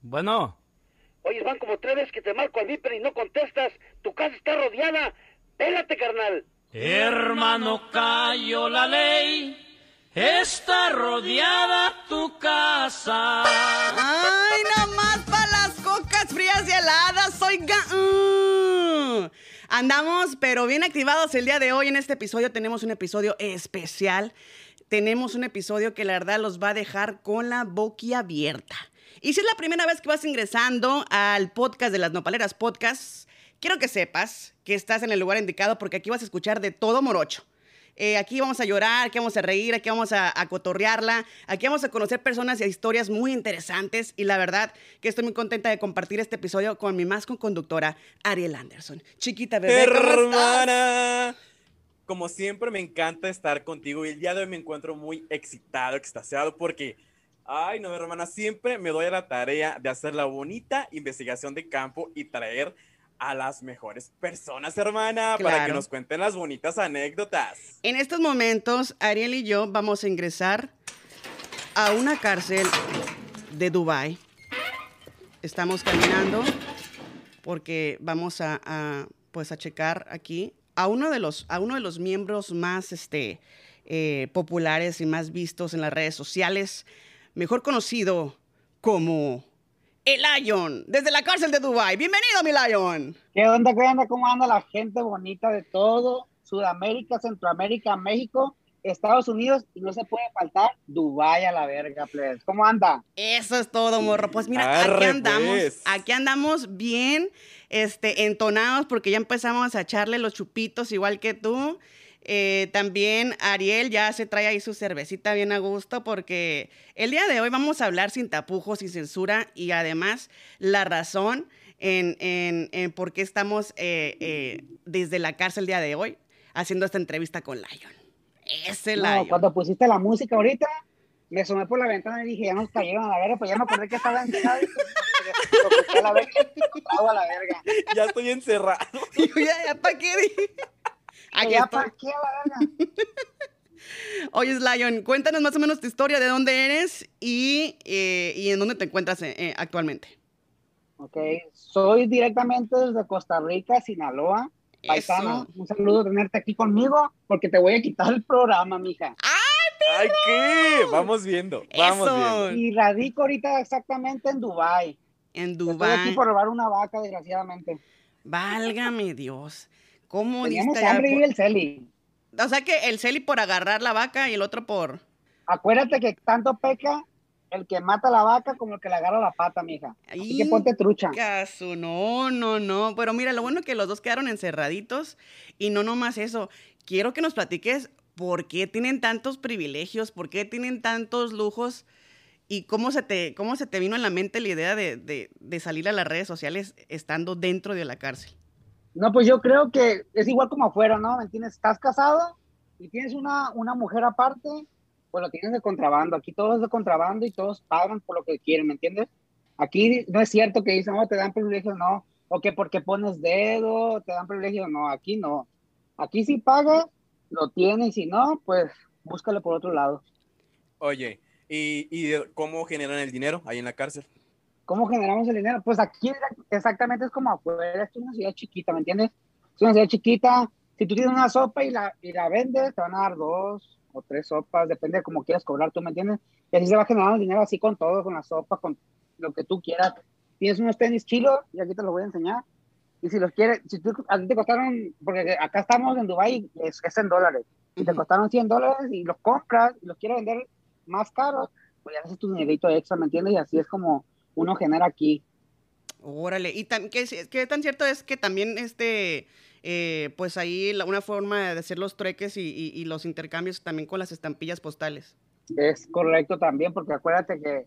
Bueno. Oye, van como tres veces que te marco al viper y no contestas. Tu casa está rodeada. Pélate, carnal. Hermano, cayó la ley. Está rodeada tu casa. ¡Ay, más para las cocas frías y heladas! Oiga. Mm. Andamos, pero bien activados el día de hoy. En este episodio tenemos un episodio especial. Tenemos un episodio que la verdad los va a dejar con la boquiabierta. Y si es la primera vez que vas ingresando al podcast de las Nopaleras Podcast, quiero que sepas que estás en el lugar indicado porque aquí vas a escuchar de todo morocho. Eh, aquí vamos a llorar, aquí vamos a reír, aquí vamos a, cotorrearla, aquí vamos a conocer personas y historias muy interesantes y la verdad que estoy muy contenta de compartir este episodio con mi más conductora, Ariel Anderson. Chiquita bebé, Hermana. Como siempre me encanta estar contigo y el día de hoy me encuentro muy excitado, extasiado porque Ay, no, hermana, siempre me doy a la tarea de hacer la bonita investigación de campo y traer a las mejores personas, hermana, para que nos cuenten las bonitas anécdotas. En estos momentos, Ariel y yo vamos a ingresar a una cárcel de Dubai. Estamos caminando porque vamos a, pues a checar aquí a uno de los a uno de los miembros más este eh, populares y más vistos en las redes sociales mejor conocido como el Lion, desde la cárcel de Dubai. Bienvenido, mi Lion. ¿Qué onda, qué onda? ¿Cómo anda la gente bonita de todo Sudamérica, Centroamérica, México, Estados Unidos y no se puede faltar Dubai a la verga, please. ¿Cómo anda? Eso es todo, morro. Pues mira, aquí andamos, pues. aquí andamos bien, este, entonados porque ya empezamos a echarle los chupitos igual que tú. Eh, también Ariel ya se trae ahí su cervecita bien a gusto porque el día de hoy vamos a hablar sin tapujos, sin censura y además la razón en, en, por qué estamos eh, eh, desde la cárcel el día de hoy haciendo esta entrevista con Lion. Ese no, Cuando pusiste la música ahorita, me asomé por la ventana y dije, ya nos cayeron a la verga, pues ya me acordé que estaba encerrado. Y, la verga, a la verga. Ya estoy encerrado. Y ya, ya, ¿para qué? Aquí ¿Para qué, Oye, Lion, cuéntanos más o menos tu historia, de dónde eres y, eh, y en dónde te encuentras eh, eh, actualmente. Ok, soy directamente desde Costa Rica, Sinaloa. Paisana, un saludo tenerte aquí conmigo porque te voy a quitar el programa, mija. ¡Ay, ¿Ay qué? Vamos viendo, vamos viendo. Y radico ahorita exactamente en Dubai. En Dubai. Estoy aquí por robar una vaca, desgraciadamente. Válgame Dios. ¿Cómo Teníamos hambre y el celi. O sea que el celi por agarrar la vaca y el otro por... Acuérdate que tanto peca el que mata la vaca como el que le agarra la pata, mija. Así que ponte trucha. Caso, no, no, no. Pero mira, lo bueno es que los dos quedaron encerraditos y no nomás eso. Quiero que nos platiques por qué tienen tantos privilegios, por qué tienen tantos lujos y cómo se te, cómo se te vino en la mente la idea de, de salir a las redes sociales estando dentro de la cárcel. No, pues yo creo que es igual como afuera, ¿no? ¿Me entiendes? Estás casado y tienes una, una mujer aparte, pues lo tienes de contrabando. Aquí todo es de contrabando y todos pagan por lo que quieren, ¿me entiendes? Aquí no es cierto que dicen, no, te dan privilegios, no. O que porque pones dedo, te dan privilegios, no. Aquí no. Aquí si pagas, lo tienes, y si no, pues búscalo por otro lado. Oye, ¿y, ¿y cómo generan el dinero ahí en la cárcel? ¿Cómo generamos el dinero? Pues aquí exactamente es como afuera, es una ciudad chiquita, ¿me entiendes? Es una ciudad chiquita. Si tú tienes una sopa y la, y la vendes, te van a dar dos o tres sopas, depende de cómo quieras cobrar, ¿tú me entiendes? Y así se va generando el dinero así con todo, con la sopa, con lo que tú quieras. Tienes unos tenis chilos, y aquí te los voy a enseñar. Y si los quieres, si tú, a ti te costaron, porque acá estamos en Dubai es, es en dólares, y te costaron 100 dólares y los compras y los quieres vender más caros, pues ya haces tu dinerito extra, ¿me entiendes? Y así es como uno genera aquí. Órale, y ¿qué, tan cierto es que también este, eh, pues ahí una forma de hacer los treques y, los intercambios también con las estampillas postales? Es correcto también, porque acuérdate que,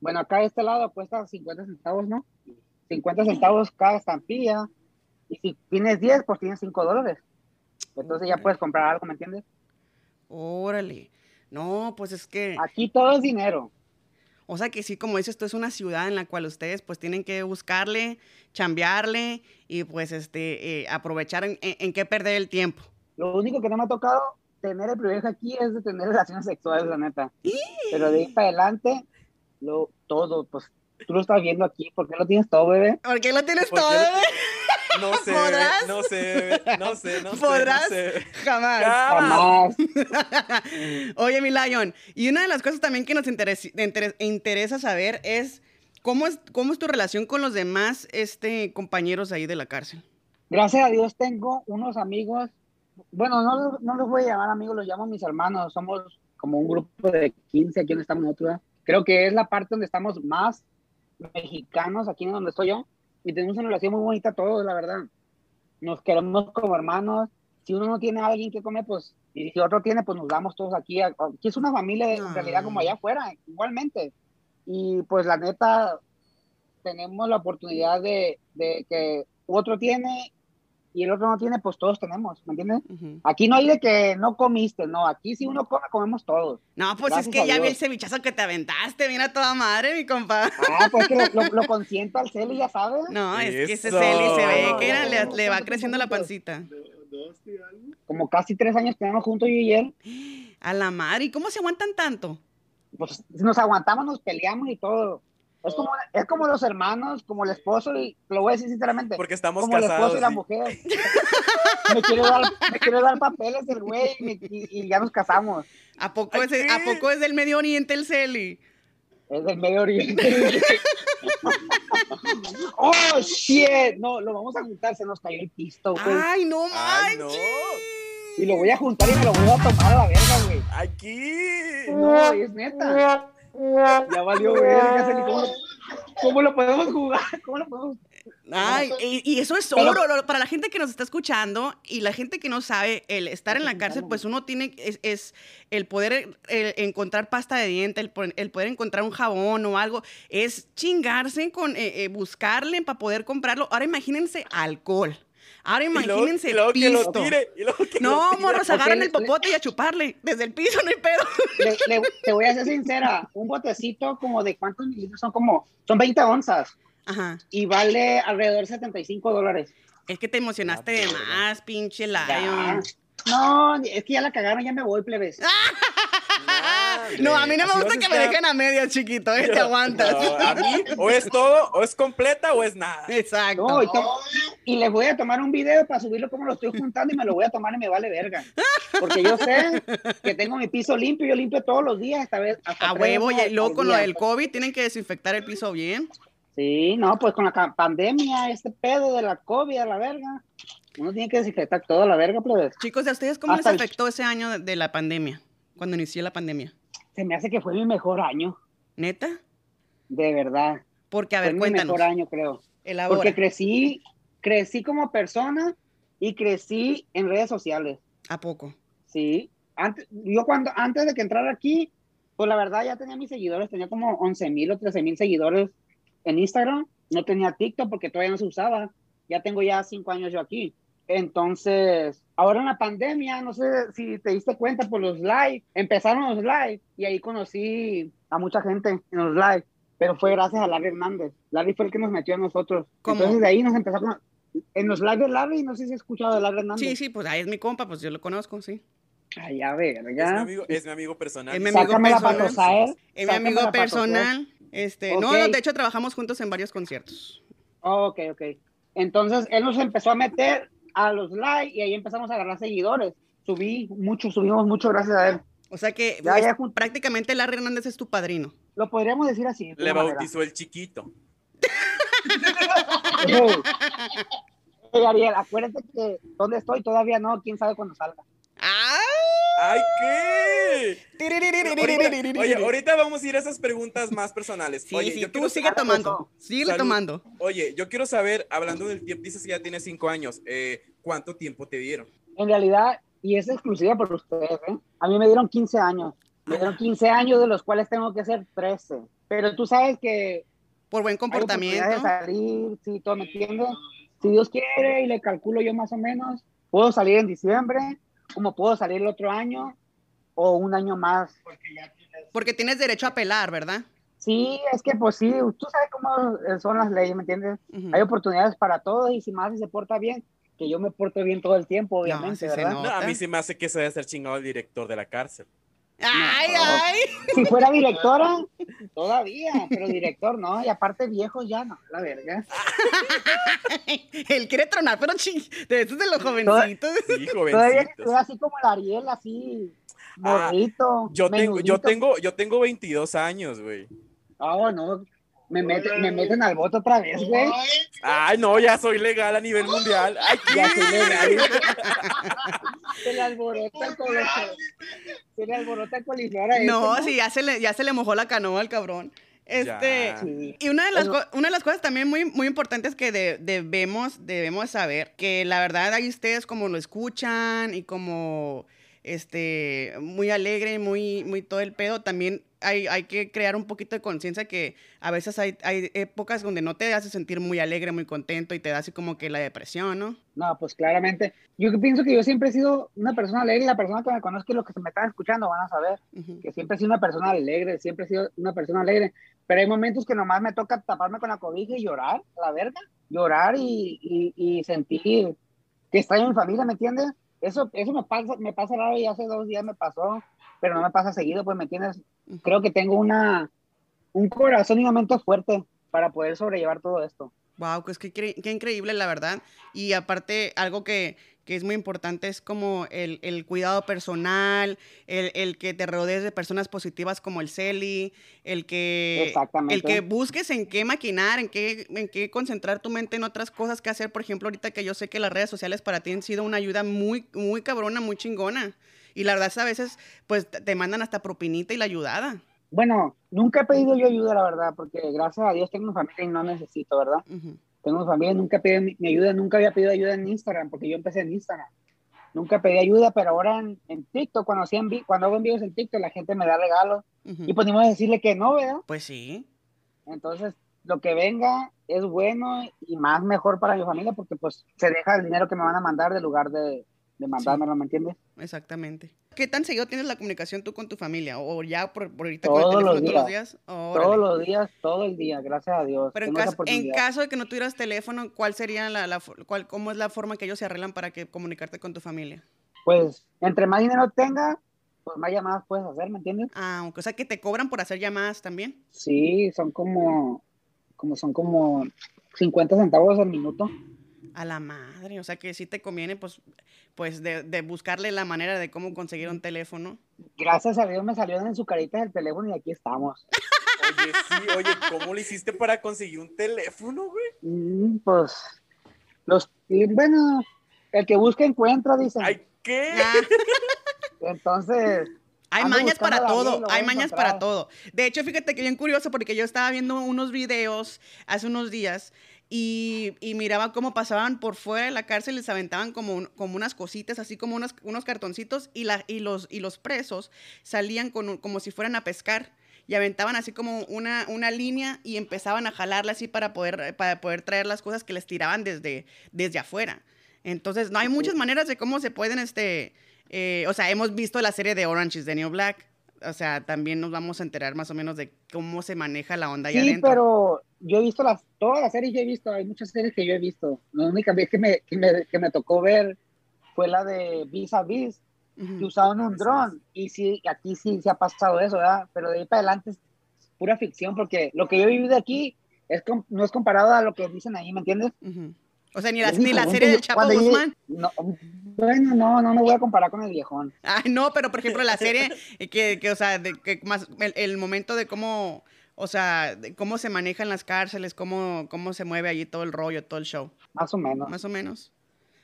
bueno, acá de este lado cuesta 50 centavos, ¿no? 50 centavos cada estampilla, y si tienes 10, pues tienes 5 dólares. Entonces ya puedes comprar algo, ¿me entiendes? Órale. No, pues es que... Aquí todo es dinero. O sea que sí, como dices, esto es una ciudad en la cual ustedes pues tienen que buscarle, chambearle y pues este, eh, aprovechar en, qué perder el tiempo. Lo único que no me ha tocado tener el privilegio aquí es de tener relaciones sexuales, la neta. Pero de ahí para adelante, lo, todo, pues Tú lo estás viendo aquí, ¿por qué lo tienes todo, bebé? ¿Por qué lo tienes ¿Por qué todo, lo- bebé? No sé, ¿Podrás? no sé, no sé, no sé. ¿Podrás? No sé. Jamás. Jamás. Oye, mi Lion, y una de las cosas también que nos interes- interes- interesa saber es cómo es cómo es tu relación con los demás este, compañeros ahí de la cárcel. Gracias a Dios tengo unos amigos, bueno, no, los- no los voy a llamar amigos, los llamo mis hermanos, somos como un grupo de 15 aquí donde estamos nosotros. Creo que es la parte donde estamos más mexicanos, aquí en donde estoy yo, y tenemos una relación muy bonita todos, la verdad. Nos queremos como hermanos. Si uno no tiene a alguien que comer, pues, y si otro tiene, pues nos damos todos aquí. Aquí es una familia en Ah. realidad como allá afuera, igualmente. Y pues la neta, tenemos la oportunidad de, de que otro tiene y el otro no tiene, pues todos tenemos, ¿me entiendes? Aquí no hay de que no comiste, no, aquí si uno come, comemos todos. No, pues Gracias es que ya vi el cevichazo que te aventaste, mira toda madre, mi compa. Ah, pues que lo, lo, lo consiento al celo y ya sabes. No, es que ese. Celi se ve que era- le, va creciendo la pancita. Como casi tres años tenemos juntos yo y él, A la madre, ¿y cómo se aguantan tanto? pues nos aguantamos, nos peleamos y todo. Es como, es como los hermanos, como el esposo, y lo voy a decir sinceramente, Porque estamos como el esposo y la sí. mujer. me, quiere dar, me quiere dar papeles el güey y, me- y- y ya nos casamos. ¿A poco, Ay, es, ¿A poco es del Medio Oriente el Celi? Es del Medio Oriente. oh, shit. No, lo vamos a juntar, se nos cayó el pisto, güey. Ay, no Ay, manches. no. Y lo voy a juntar y me lo voy a tomar a la verga, güey. Aquí. No, es neta. Ya valió verga, ¿cómo, ¿Cómo lo podemos jugar? ¿Cómo lo podemos Ay, y, y eso es oro, para la gente que nos está escuchando y la gente que no sabe, el estar en la cárcel, pues uno tiene, es, es el poder eh, encontrar pasta de diente, el, el poder encontrar un jabón o algo, es chingarse con, eh, eh, buscarle para poder comprarlo. Ahora imagínense alcohol. Ahora Y luego- imagínense y luego que lo pisto. tire, y luego que lo No, tire. morros, Porque agarran el popote y a chuparle. Desde el piso no hay pedo. Le- le- te voy a ser sincera, un botecito como de cuántos mililitros son como, son 20 onzas Ajá. y vale alrededor de 75 dólares. Es que te emocionaste de más, pinche Ya. Lion. No, es que ya la cagaron, ya me voy, plebes. No, a mí no me gusta que me dejen a medio, chiquito, ¿eh? Te aguantas. No, a mí, o es todo, o es completa, o es nada. Exacto. No, y, to- y les voy a tomar un video para subirlo como lo estoy juntando y me lo voy a tomar y me vale verga. Porque yo sé que tengo mi piso limpio, yo limpio todos los días, esta vez. hasta A huevo, y luego con lo del COVID tienen que desinfectar el piso bien. Sí, no, pues con la pandemia, este pedo de la COVID a la verga, uno tiene que desinfectar toda la verga, plebes. Chicos, ¿a ustedes cómo les el- afectó ese año de, de la pandemia? Cuando inició la pandemia. Se me hace que fue mi mejor año, ¿Neta? de verdad. Porque, a fue ver, mi cuéntanos. mejor año, creo. Elabora. Porque crecí, crecí como persona y crecí en redes sociales. ¿A poco? Sí. Antes, yo cuando, antes de que entrara aquí, pues la verdad ya tenía mis seguidores, tenía como 11 mil o 13 mil seguidores en Instagram. No tenía TikTok porque todavía no se usaba. Ya tengo ya cinco años yo aquí. Entonces, ahora en la pandemia, no sé si te diste cuenta por los live, empezaron los live y ahí conocí a mucha gente en los live, pero fue gracias a Larry Hernández. Larry fue el que nos metió a nosotros. ¿Cómo? Entonces de ahí nos empezó a En los live de Larry, no sé si has escuchado de Larry Hernández. Sí, sí, pues ahí es mi compa, pues yo lo conozco, sí. Ay, a ver, Es mi ya. amigo, es mi amigo personal. Es mi amigo personal. Es mi amigo personal. Este, no, Ok. no, de hecho trabajamos juntos en varios conciertos. Ok, ok. Entonces él nos empezó a meter a los live y ahí empezamos a agarrar seguidores. Subí mucho, subimos mucho gracias a él. O sea que Ya, pues, ya prácticamente Larry Hernández es tu padrino. Lo podríamos decir así. de Le manera. bautizó el chiquito. Ey. Ey, Ariel, acuérdate que donde estoy todavía no, quién sabe cuándo salga. ¡Ah! ¡Ay, qué! Ahorita- oye, ahorita vamos a ir a esas preguntas más personales. Sí, oye, sí, yo tú quiero sigue saber- tomando. Sigue Salud. tomando. Oye, yo quiero saber, hablando del tiempo, dices que ya tienes cinco años, eh, ¿cuánto tiempo te dieron? En realidad, y es exclusiva por ustedes, ¿eh? A mí me dieron 15 años. Me dieron 15 años, de los cuales tengo que ser 13. Pero tú sabes que Por buen hay comportamiento. oportunidades de salir, sí, todo me entiendes. Si Dios quiere y le calculo yo más o menos, puedo salir en diciembre, como puedo salir el otro año o un año más. Porque tienes derecho a apelar, ¿verdad? Sí, es que pues sí, tú sabes cómo son las leyes, ¿me entiendes? Hay oportunidades para todos y si más se porta bien, que yo me porto bien todo el tiempo, obviamente, sí ¿verdad? No, a mí se me hace que se debe ser chingado el director de la cárcel. Ay, No. ay. Si fuera directora, todavía, pero director no, y aparte viejo ya no, la verga. Él quiere tronar, pero ching, de esos de los jovencitos. Sí, Todavía jovencitos. estoy así como el Ariel, así, morrito. Ah, Yo tengo, yo tengo, yo tengo 22 años, güey. Ah, no, me, meten- me meten al voto otra vez, güey. Ay, no, ya soy legal a nivel mundial. Ay, Ya ¿qué? soy legal. Se le alborota el colo- Se le alborota el coliflor a ese, No, sí, ya se, le, ya se le mojó la canoa al cabrón. Este, Ya. Sí. y una de las, una de las cosas también muy, muy importantes que de- debemos, debemos saber, que la verdad ahí ustedes como lo escuchan y como este muy alegre, muy, muy todo el pedo, también hay, hay que crear un poquito de conciencia que a veces hay, hay épocas donde no te hace sentir muy alegre, muy contento y te da así como que la depresión, ¿no? No, pues claramente. Yo pienso que yo siempre he sido una persona alegre la persona que me conozca y los que se me están escuchando van a saber Ujú. que siempre he sido una persona alegre, siempre he sido una persona alegre. Pero hay momentos que nomás me toca taparme con la cobija y llorar, a la verga. Llorar y, y, y sentir que extraño a mi familia, ¿me entiendes? Eso, eso me pasa, me pasa raro y hace dos días me pasó, pero no me pasa seguido, pues, ¿me entiendes? Ujú. Creo que tengo una, un corazón y una mente fuerte para poder sobrellevar todo esto. Wow, pues qué, qué increíble, la verdad. Y aparte, algo que, que es muy importante es como el, el cuidado personal, el, el que te rodees de personas positivas como el Celi, el que, el que busques en qué maquinar, en qué, en qué concentrar tu mente en otras cosas que hacer. Por ejemplo, ahorita que yo sé que las redes sociales para ti han sido una ayuda muy, muy cabrona, muy chingona. Y la verdad es a veces, pues, te mandan hasta propinita y la ayudada. Bueno, nunca he pedido yo ayuda, la verdad, porque gracias a Dios tengo una familia y no necesito, ¿verdad? Ujú. Tengo una familia, nunca pedido mi, mi ayuda, nunca había pedido ayuda en Instagram, porque yo empecé en Instagram. Nunca pedí ayuda, pero ahora en, en TikTok, cuando, hacía envi- cuando hago envíos en TikTok, la gente me da regalos. Ujú. Y pues ni modo de decirle que no, ¿verdad? Pues sí. Entonces, lo que venga es bueno y más mejor para mi familia, porque pues se deja el dinero que me van a mandar de lugar de, de mandármelo, ¿me entiendes? Exactamente. ¿Qué tan seguido tienes la comunicación tú con tu familia? ¿O ya por, por ahorita Todos con el teléfono los todos los días? Todos los días, todo el día, gracias a Dios. Pero en caso, en caso de que no tuvieras teléfono, ¿cuál sería la, la cuál, cómo es la forma que ellos se arreglan para que comunicarte con tu familia? Pues, entre más dinero tenga, pues más llamadas puedes hacer, ¿me entiendes? Ah, o sea que te cobran por hacer llamadas también. Sí, son como, como son como 50 centavos al minuto. A la madre, o sea que sí te conviene, pues, pues de, de buscarle la manera de cómo conseguir un teléfono. Gracias a Dios me salieron en su carita del teléfono y aquí estamos. Oye, sí, oye, ¿cómo le hiciste para conseguir un teléfono, güey? Mm, pues, los, bueno, el que busca encuentra, dicen. Ay, ¿qué? Ah, Entonces, hay mañas para todo, hay mañas para todo. De hecho, fíjate que bien curioso porque yo estaba viendo unos videos hace unos días y, y miraba cómo pasaban por fuera de la cárcel, les aventaban como, un- como unas cositas, así como unos, unos cartoncitos y, la, y, los, y los presos salían con un- como si fueran a pescar y aventaban así como una, una línea y empezaban a jalarla así para poder, para poder traer las cosas que les tiraban desde, desde afuera. Entonces, no hay muchas maneras de cómo se pueden, este, eh, o sea, hemos visto la serie de Orange is the New Black. O sea, también nos vamos a enterar más o menos de cómo se maneja la onda ahí sí, adentro. pero yo he visto las, todas las series que he visto, hay muchas series que yo he visto. La única vez que me, que me, que me tocó ver fue la de Vis a Vis, que Ujú. usaban un dron. Y sí, aquí sí se ha pasado eso, ¿verdad? Pero de ahí para adelante es pura ficción, porque lo que yo he vivido aquí es no es comparado a lo que dicen ahí, ¿me entiendes? Ujú. O sea, ni la, Es ni la serie del Chapo cuando yo- Guzmán. no, bueno, no, no me voy a comparar con el viejón. Ay, no, pero por ejemplo, la serie que, que o sea, de, que más el, el momento de cómo, o sea, cómo se manejan las cárceles, cómo, cómo se mueve allí todo el rollo, todo el show, Más o menos. más o menos.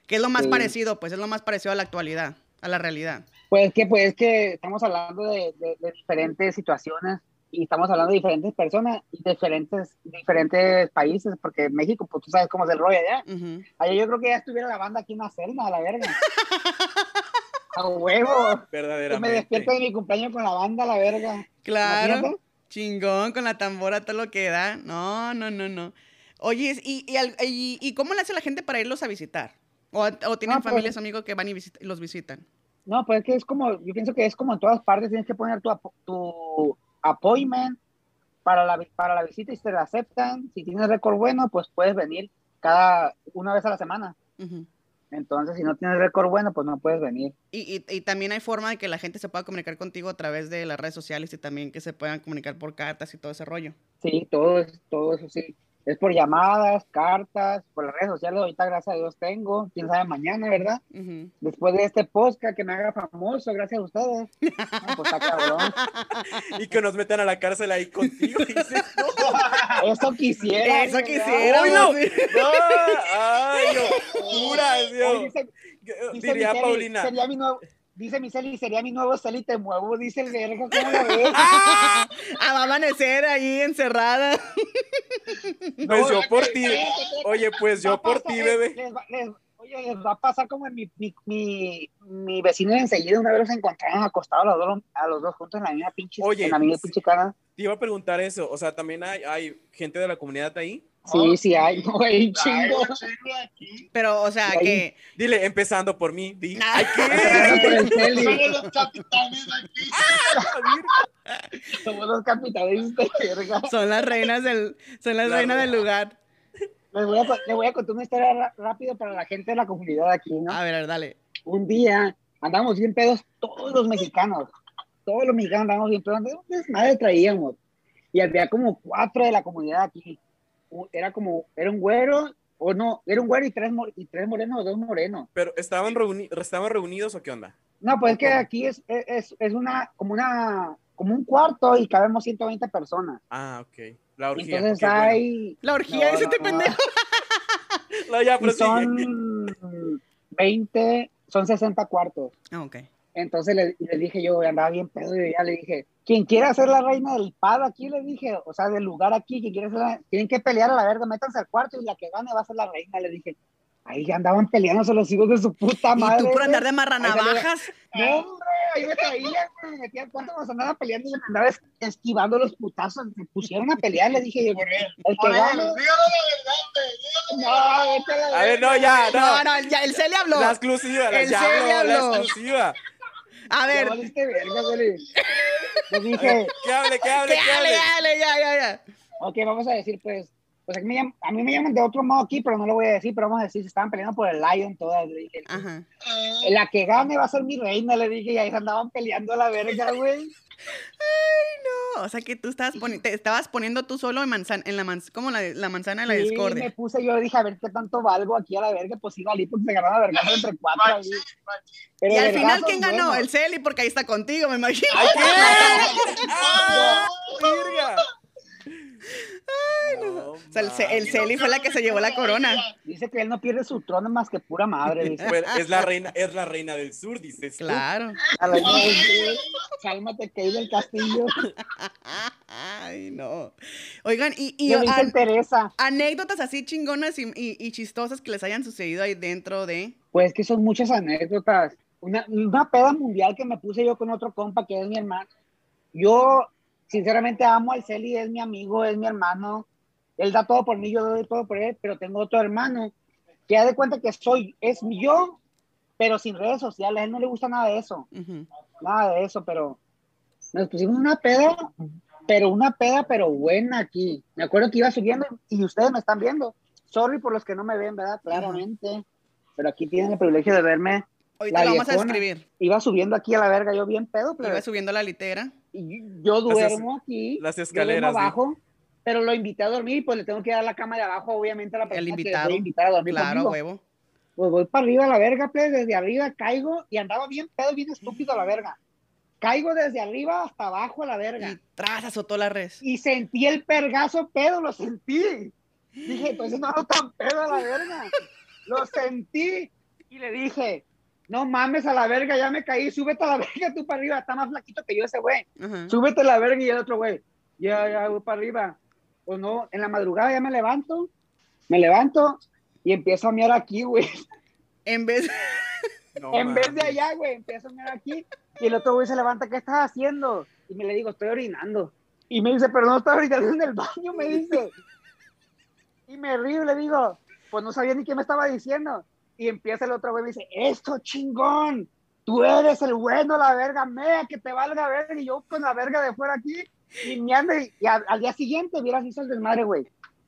Que es lo más Sí. parecido, pues es lo más parecido a la actualidad, a la realidad. Pues que, pues que estamos hablando de, de- de diferentes situaciones y estamos hablando de diferentes personas y diferentes, diferentes países, porque México, pues tú sabes cómo es el rollo allá. Allá yo creo que ya estuviera la banda aquí en la celda, a la verga. A huevo. Que me Verdaderamente. despierto de mi cumpleaños con la banda, a la verga. Claro. Imagínate. Chingón, con la tambora, todo lo que da. No, no, no, no. Oye, ¿y, y, y- y cómo le hace la gente para irlos a visitar? ¿O, o tienen No, pues- familias, amigos que van y visit- los visitan? No, pues es que es como, yo pienso que es como en todas partes, tienes que poner tu, tu appointment para la, para la visita y si te la aceptan. Si tienes récord bueno, pues puedes venir cada una vez a la semana. Ujú. Entonces, si no tienes récord bueno, pues no puedes venir. Y, y, y también hay forma de que la gente se pueda comunicar contigo a través de las redes sociales y también que se puedan comunicar por cartas y todo ese rollo. Sí, todo, todo eso sí. Es por llamadas, cartas, por las redes sociales. Ahorita, gracias a Dios, tengo. Quién sabe mañana, ¿verdad? Después de este podcast que me haga famoso, gracias a ustedes. No, pues está cabrón. Y que nos metan a la cárcel ahí contigo. dices, no, Eso quisiera. Eso ¿verdad? quisiera. ¡Uy, no! sí. no, ¡Ay, yo! Dice- dice Diría Paulina. Sería mi nuevo, dice mi Celi, sería mi nuevo Celi, te muevo, dice el verga, ¿cómo la ves? Ah, va a amanecer ahí encerrada. Pues yo por ti. Oye, pues yo por ti, bebé. les va- les- oye, les va a pasar como en mi, mi, mi, mi vecino de enseguida, una vez los encontraron acostados a los dos, a los dos juntos en la misma pinche, Oye, en la misma pinche cara. Te iba a preguntar eso. O sea, también hay, hay gente de la comunidad ahí. Sí, sí hay, no, hay un chingo. Pero, o sea, que. Dile, empezando por mí. Di. Ah. ¡Ay, qué! Celi. Somos los capitanes aquí. Somos los capitales de verga. Son las reinas del, son las La reinas del lugar. Les voy, a, co- les voy a contar una historia rápido para la gente de la comunidad aquí, ¿no? A ver, a ver, dale. un día andábamos bien pedos todos los mexicanos, todos los mexicanos andábamos bien pedos, un desmadre traíamos. Y había como cuatro de la comunidad aquí. Era como, era un güero, o no, era un güero y tres, y tres morenos o dos morenos. Pero ¿estaban, reuni- ¿estaban reunidos o qué onda? No, pues es que ¿Cómo? aquí es, es, es una, como una, como un cuarto y cabemos 120 personas. Ah, ok. La orgía. Entonces bueno. hay... La orgía, No, este no. pendejo. No, ya, pero son 20, son 60 cuartos. Ah, ok. Entonces le, le dije yo, andaba bien pedo, y ya le dije, quien quiera ser la reina del pad aquí, le dije, o sea, del lugar aquí, quien quiera ser la, tienen que pelear a la verga, métanse al cuarto y la que gane va a ser la reina, le dije. Ahí ya andaban peleándose los hijos de su puta madre. Y tú por andar de marranavajas. No, hombre, ahí me traían, güey, me metían cuánto nos andaban peleando y me andaba es- esquivando los putazos, me pusieron a pelear, le dije, el que Por gane, no, a ver, no, ya, no. No, no, ya, el C le habló. La exclusiva, la, El ya serio habló, la habló. exclusiva. A ver, A dije, Que hable, que hable, que que hable, hable. dale, ya, ya, ya. Ok, vamos a decir, pues, pues aquí me llaman- a mí me llaman de otro modo aquí, pero no lo voy a decir, pero vamos a decir, se estaban peleando por el Lion todas, le dije. Ajá. La que gane va a ser mi reina, le dije, y ahí se andaban peleando a la verga, güey. No, o sea que tú estabas poni- te estabas poniendo tú solo en manzana, en la manzana, como la, la manzana de la Y me discordia. puse, yo dije, a ver qué tanto valgo aquí a la verga, pues sí valí, porque se ganaron a verga entre cuatro ahí. Pero Y al final, ¿quién ganó? El Celi, porque ahí está contigo, me imagino. ¡Ay, qué! ¡Ah, virga! No, O sea, el, el Celi fue la que se llevó la corona. Dice que él no pierde su trono más que pura madre, dice. Bueno, es la reina, es la reina del sur, dices tú. Claro. A la cálmate que hay del castillo. Ay, no. Oigan, y, y an- Teresa. anécdotas así chingonas y, y- y chistosas que les hayan sucedido ahí dentro de. Pues que son muchas anécdotas. Una, una peda mundial que me puse yo con otro compa que es mi hermano. Yo, sinceramente, amo al Celi, es mi amigo, es mi hermano. Él da todo por mí, yo doy todo por él, pero tengo otro hermano que da de cuenta que soy, es yo, pero sin redes sociales. A él no le gusta nada de eso, nada de eso, pero nos pusimos una peda, pero una peda, pero buena aquí. Me acuerdo que iba subiendo y ustedes me están viendo. Sorry por los que no me ven, ¿verdad? Claramente. Pero aquí tienen el privilegio de verme Ahorita La lo vamos a escribir. iba subiendo aquí a la verga, yo bien pedo, Iba pero subiendo la litera. y yo duermo aquí, las yo escaleras, duermo abajo, pero lo invité a dormir y pues le tengo que dar la cama de abajo, obviamente, a la persona que invitado. voy a dormir Claro, conmigo. huevo. Pues voy para arriba a la verga, pues, desde arriba caigo y andaba bien pedo, bien estúpido a la verga. Caigo desde arriba hasta abajo a la verga. Y tras azotó la res. Y sentí el pergazo pedo, lo sentí. Dije, entonces no ando tan pedo a la verga. Lo sentí y le dije, no mames a la verga, ya me caí, súbete a la verga tú para arriba, está más flaquito que yo ese güey. Ajá. Súbete a la verga y el otro güey, ya, ya voy para arriba. O no, en la madrugada ya me levanto, me levanto y empiezo a mirar aquí, güey. En vez. No en vez de allá, güey, empiezo a mirar aquí y el otro güey se levanta, ¿qué estás haciendo? Y me le digo, estoy orinando. Y me dice, pero no estás orinando en el baño, me dice. Y me río y le digo, pues no sabía ni qué me estaba diciendo. Y empieza el otro güey y me dice, esto chingón, tú eres el bueno, la verga, mea, que te valga verga. Y yo con la verga de fuera aquí, y me ando, y, al, día siguiente, vieras, hizo el desmadre, güey.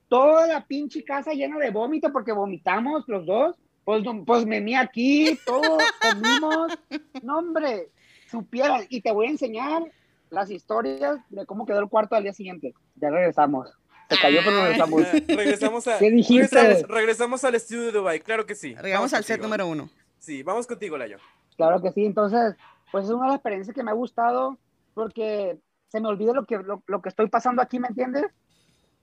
Toda la pinche casa llena de vómito porque vomitamos los dos. Pues, pues memí aquí, todos comimos. No, hombre, supieras. Y te voy a enseñar las historias de cómo quedó el cuarto al día siguiente. Ya regresamos. Se cayó, pero regresamos. Eh, regresamos a. ¿Qué dijiste? Regresamos, regresamos al estudio de Dubai, claro que sí. Llegamos Vamos al set contigo. número uno. Sí, vamos contigo, Layo. Claro que sí. Entonces, pues es una de las experiencias que me ha gustado porque se me olvida lo que, lo, lo que estoy pasando aquí, ¿me entiendes?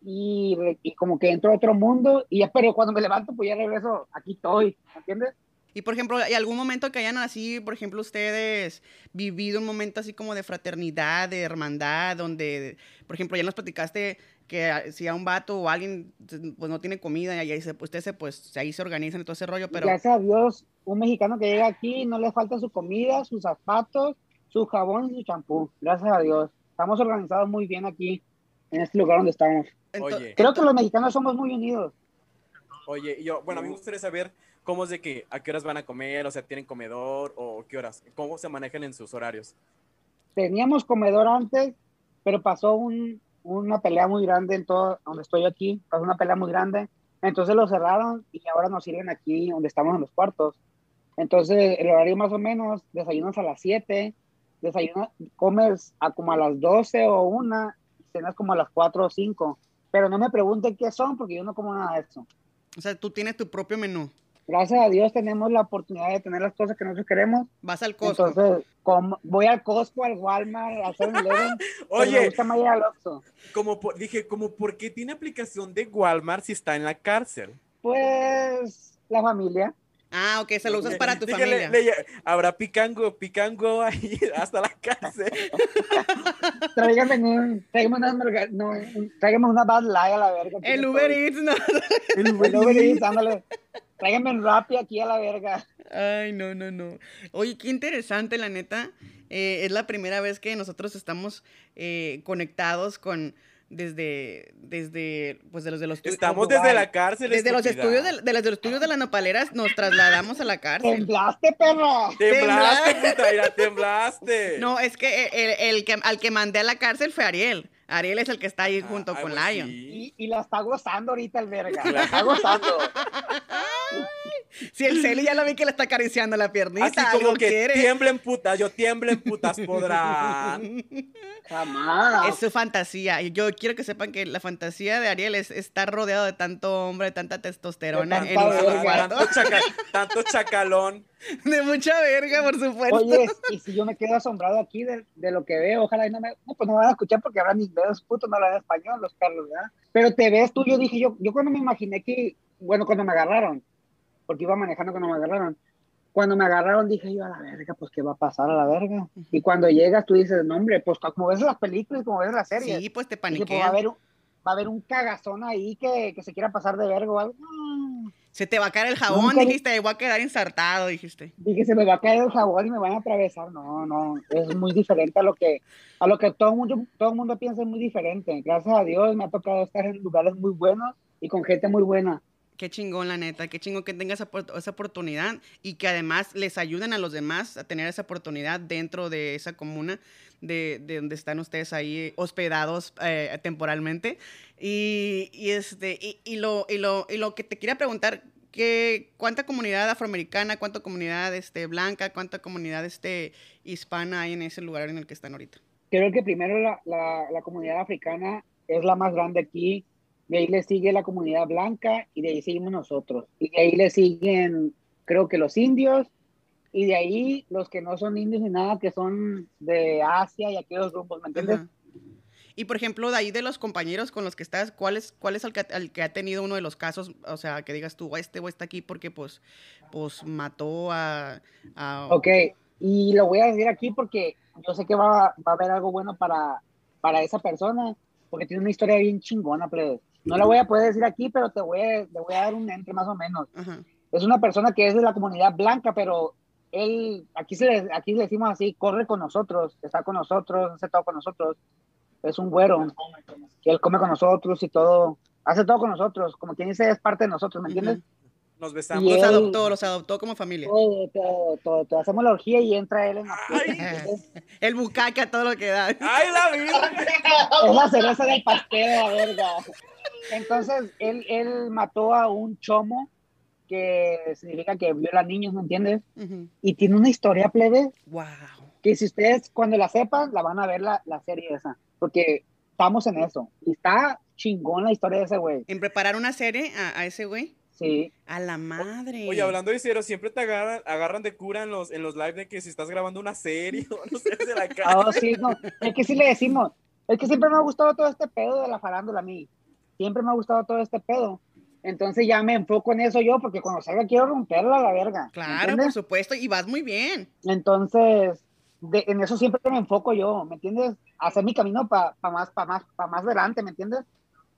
Y, y como que entro a otro mundo y ya, pero cuando me levanto, pues ya regreso, aquí estoy, ¿me entiendes? Y por ejemplo, ¿hay algún momento que hayan así, por ejemplo, ustedes vivido un momento así como de fraternidad, de hermandad, donde, por ejemplo, ya nos platicaste que a- si a un vato o alguien pues no tiene comida y ahí se, ustedes se, pues ahí se organizan y todo ese rollo, pero Gracias a Dios, un mexicano que llega aquí no le falta su comida, sus zapatos, su jabón y su champú. Gracias a Dios. Estamos organizados muy bien aquí, en este lugar donde estamos. Oye. Creo que los mexicanos somos muy unidos. Oye, yo, bueno, a mí me gustaría saber cómo es de que, a qué horas van a comer, o sea, tienen comedor, o qué horas, cómo se manejan en sus horarios. Teníamos comedor antes, pero pasó un- una pelea muy grande en todo donde estoy aquí. Pasó una pelea muy grande. Entonces lo cerraron y ahora nos sirven aquí donde estamos en los cuartos. Entonces el horario más o menos, desayunas a las 7, desayunas, comes a como a las 12 o 1, cenas como a las 4 o 5. Pero no me pregunten qué son porque yo no como nada de eso. o sea, tú tienes tu propio menú. Gracias a Dios tenemos la oportunidad de tener las cosas que nosotros queremos. Vas al Costco. Entonces, como, voy al Costco, al Walmart, al 7-Eleven. pero me Oye, gusta más ir al Oxxo. como por- dije, como por qué tiene aplicación de Walmart si está en la cárcel. Pues la familia. Ah, ok, se lo usas para tu Dije, familia. le- le- habrá picango, picango ahí hasta la cárcel. Tráigame un, tráigame una, marga- no, tráigame una Bad Light a la verga. El Uber. Eats, no. El Uber Eats, ándale. Tráigame un Rappi aquí a la verga. Ay, no, no, no. Oye, qué interesante, la neta. Eh, es la primera vez que nosotros estamos eh, conectados con desde, desde, pues de los de los estudios. Estamos Dubái. desde la cárcel. Desde los estudios de, de los de los estudios de las nopaleras nos trasladamos a la cárcel. Temblaste, perra. Temblaste, puta, temblaste. No, es que el, el que al que mandé a la cárcel fue Ariel. Ariel es el que está ahí Ah, junto con pues Lion. sí. Y, y la está gozando ahorita el verga. La está gozando. Si el Celi ya lo vi que le está acariciando la piernita, Así como que quiere. tiemblen putas, yo tiemblen putas podrán. Jamás. Es su fantasía. Y yo quiero que sepan que la fantasía de Ariel es estar rodeado de tanto hombre, de tanta testosterona De en un verga. tanto, chaca- tanto chacalón. De mucha verga, por supuesto. Oye, y si yo me quedo asombrado aquí de, de lo que veo, ojalá y no me, no, pues no me van a escuchar porque hablan inglés, puto, no hablan español los perros, ¿verdad? Pero te ves tú, yo dije, yo, yo cuando me imaginé que, bueno, cuando me agarraron, porque iba manejando cuando me agarraron, cuando me agarraron dije yo, a la verga, pues qué va a pasar a la verga. Y cuando llegas tú dices, no hombre, pues como ves las películas, como ves las series, Sí, pues te dije, pues va a haber un, va a haber un cagazón ahí que, que se quiera pasar de verga o algo. Se te va a caer el jabón, Nunca dijiste, voy a quedar ensartado, dijiste. Dije, se me va a caer el jabón y me van a atravesar. No, no, es muy diferente a lo que, a lo que todo el mundo, todo el mundo piensa es muy diferente. Gracias a Dios me ha tocado estar en lugares muy buenos y con gente muy buena. Qué chingón, la neta, qué chingón que tengas esa, opor- esa oportunidad y que además les ayuden a los demás a tener esa oportunidad dentro de esa comuna de, de donde están ustedes ahí hospedados eh, temporalmente. Y, este, y, lo, y, lo, y lo que te quería preguntar, que, ¿cuánta comunidad afroamericana, cuánta comunidad este, blanca, cuánta comunidad este, hispana hay en ese lugar en el que están ahorita? Creo que primero la comunidad africana es la más grande aquí. De ahí le sigue la comunidad blanca y de ahí seguimos nosotros. Y de ahí le siguen, creo que los indios. Y de ahí los que no son indios ni nada, que son de Asia y aquellos grupos, ¿me entiendes? Ajá. Y por ejemplo, de ahí de los compañeros con los que estás, ¿cuál es, cuál es el, que, el que ha tenido uno de los casos? O sea, que digas tú, este o está aquí porque pues, pues mató a... a- Ok, y lo voy a decir aquí porque yo sé que va, va a haber algo bueno para, para esa persona, porque tiene una historia bien chingona, plebe. No la voy a poder decir aquí, pero te voy a, te voy a dar un entre más o menos. Ajá. Es una persona que es de la comunidad blanca, pero él, aquí, se le, aquí le decimos así, corre con nosotros, está con nosotros, hace todo con nosotros. Es un güero, que él come con nosotros y todo, hace todo con nosotros, como quien dice, es parte de nosotros, ¿me entiendes? Nos Y besamos. Los él- adoptó, los adoptó como familia. Todo, todo, todo, todo. Hacemos la orgía y entra él en la Ay, El bucaca, todo lo que da. ay, la vida. Es la cereza del pastel, la verga. Entonces, él, él mató a un chomo que significa que viola niños, ¿me entiendes? Ujú. Y tiene una historia, plebe, Wow. que si ustedes cuando la sepan, la van a ver la, la serie esa, porque estamos en eso. Y está chingón la historia de ese güey. En preparar una serie a, a ese güey. Sí, A la madre. Oye, hablando de cero, siempre te agarran, agarran de cura en los, en los live de que si estás grabando una serie o no sé, de la cara. Ah, sí, no, es que sí le decimos, es que siempre me ha gustado todo este pedo de la farándula a mí, siempre me ha gustado todo este pedo, entonces ya me enfoco en eso yo, porque cuando salga quiero romperla a la verga, ¿me Claro, por entiendes? supuesto. Y vas muy bien. Entonces, de- en eso siempre me enfoco yo, ¿me entiendes? Hacer mi camino para más, para más, para más adelante, ¿me entiendes?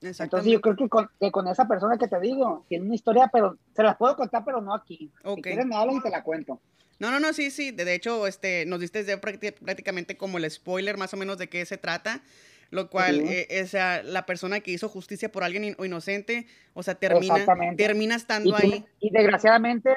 Entonces yo creo que con, que con esa persona que te digo, tiene una historia, pero se las puedo contar, pero no aquí. Ok. Si quieres me hablas y te la cuento. No, no, no, sí, sí. De de hecho, este, nos diste prácticamente como el spoiler más o menos de qué se trata. Lo cual, Ujú. eh, es ah, la persona que hizo justicia por alguien in- o inocente, o sea, termina, termina Y, estando tiene- ahí. y desgraciadamente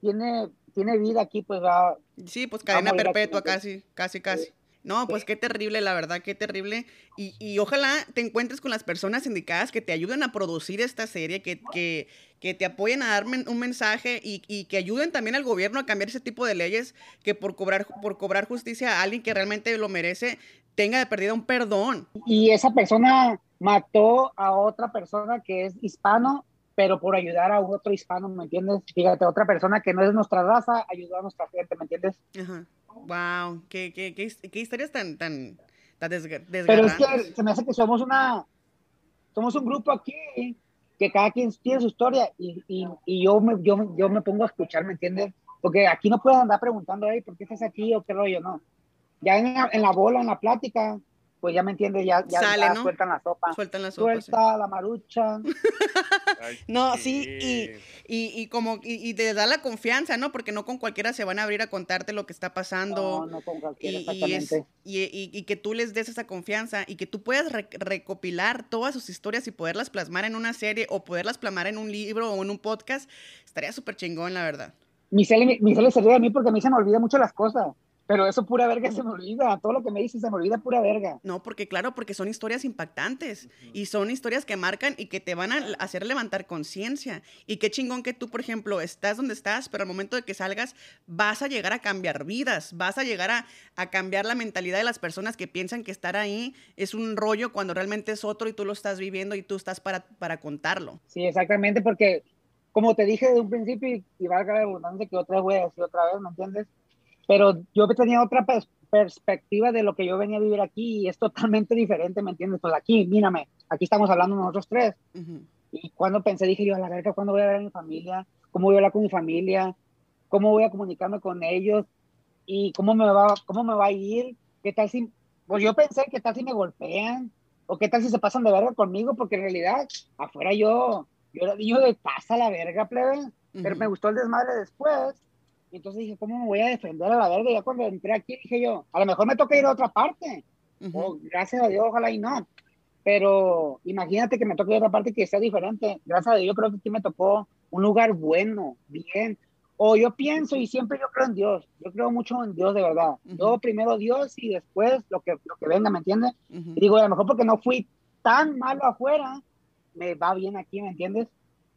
tiene, tiene vida aquí, pues va, Sí, pues cadena aquí, perpetua, casi, casi, casi. No, pues qué terrible, la verdad, qué terrible. Y, y ojalá te encuentres con las personas indicadas que te ayuden a producir esta serie, que, que, que te apoyen a dar men- un mensaje y, y que ayuden también al gobierno a cambiar ese tipo de leyes que por cobrar, por cobrar justicia a alguien que realmente lo merece tenga de perdida un perdón. y esa persona mató a otra persona que es hispano, pero por ayudar a otro hispano, ¿me entiendes? Fíjate, otra persona que no es de nuestra raza ayudó a nuestra gente, ¿me entiendes? Ajá. Wow, qué, qué, qué, qué historias tan, tan, tan desga- Pero es que se me hace que somos una, somos un grupo aquí que cada quien tiene su historia y, y, y yo, me, yo, yo me pongo a escuchar, ¿me entiendes? Porque aquí no puedes andar preguntando, hey, ¿por qué estás aquí o qué rollo? No. Ya en la, en la bola, en la plática, pues ya me entiendes, ya, ya, Sale, ya ¿no? sueltan la sopa. Sueltan las sopas. sí. Suelta la marucha. Ay, No, sí, y, y, y como, y, y te da la confianza, ¿no? Porque no con cualquiera se van a abrir a contarte lo que está pasando. No, no con cualquiera, y, y es- exactamente. y, y- y que tú les des esa confianza y que tú puedas re- recopilar todas sus historias y poderlas plasmar en una serie o poderlas plasmar en un libro o en un podcast, estaría súper chingón, la verdad. Michelle, Michelle se ríe de mí porque a mí se me olvida mucho las cosas. Pero eso pura verga se me olvida. Todo lo que me dice se me olvida pura verga. No, porque claro, porque son historias impactantes y son historias que marcan y que te van a hacer levantar conciencia. Y qué chingón que tú, por ejemplo, estás donde estás, pero al momento de que salgas vas a llegar a cambiar vidas, vas a llegar a, a cambiar la mentalidad de las personas que piensan que estar ahí es un rollo cuando realmente es otro y tú lo estás viviendo y tú estás para, para contarlo. Sí, exactamente, porque como te dije desde un principio, y, y valga la redundancia que otra vez voy a decir otra vez, ¿me entiendes? Pero yo tenía otra pers- perspectiva de lo que yo venía a vivir aquí y es totalmente diferente, ¿me entiendes? Pues aquí, mírame, aquí estamos hablando nosotros tres. Ujú. Y cuando pensé, dije yo, a la verga, ¿cuándo voy a ver a mi familia? ¿Cómo voy a hablar con mi familia? ¿Cómo voy a comunicarme con ellos? ¿Y cómo me va, cómo me va a ir? ¿Qué tal si, pues yo pensé, ¿qué tal si me golpean? ¿O qué tal si se pasan de verga conmigo? Porque en realidad, afuera yo, yo era niño de pasa la verga, plebe. Pero me gustó el desmadre después. Y entonces dije, ¿cómo me voy a defender a la verga? Ya cuando entré aquí dije yo, a lo mejor me toca ir a otra parte. Ujú. Oh, gracias a Dios, ojalá y no. Pero imagínate que me toque otra parte que sea diferente. Gracias a Dios, yo creo que aquí me tocó un lugar bueno, bien. O yo pienso y siempre yo creo en Dios. Yo creo mucho en Dios, de verdad. Yo primero Dios y después lo que, lo que venga, ¿me entiendes? Y digo, a lo mejor porque no fui tan malo afuera, me va bien aquí, ¿me entiendes?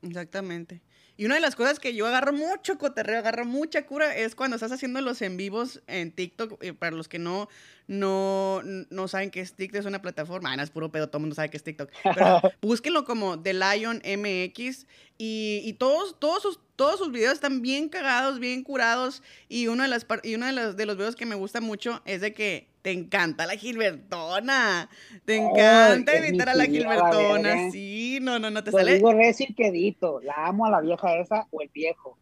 Exactamente. Y una de las cosas que yo agarro mucho coterreo, agarro mucha cura, es cuando estás haciendo los en vivos en TikTok. eh, para los que no, no, no saben que es TikTok, es una plataforma. Ah, no, es puro pedo, todo el mundo sabe que es TikTok. Pero búsquenlo como The Lion MX y, y todos, todos, sus, todos sus videos están bien cagados, bien curados. Y uno de, las, y uno de, los, de los videos que me gusta mucho es de que te encanta la Gilbertona. Te Ay, encanta es mi imitar a la Gilbertona. Sí, no, no, no, te Lo sale. digo recio y quedito. La amo a la vieja esa o el viejo.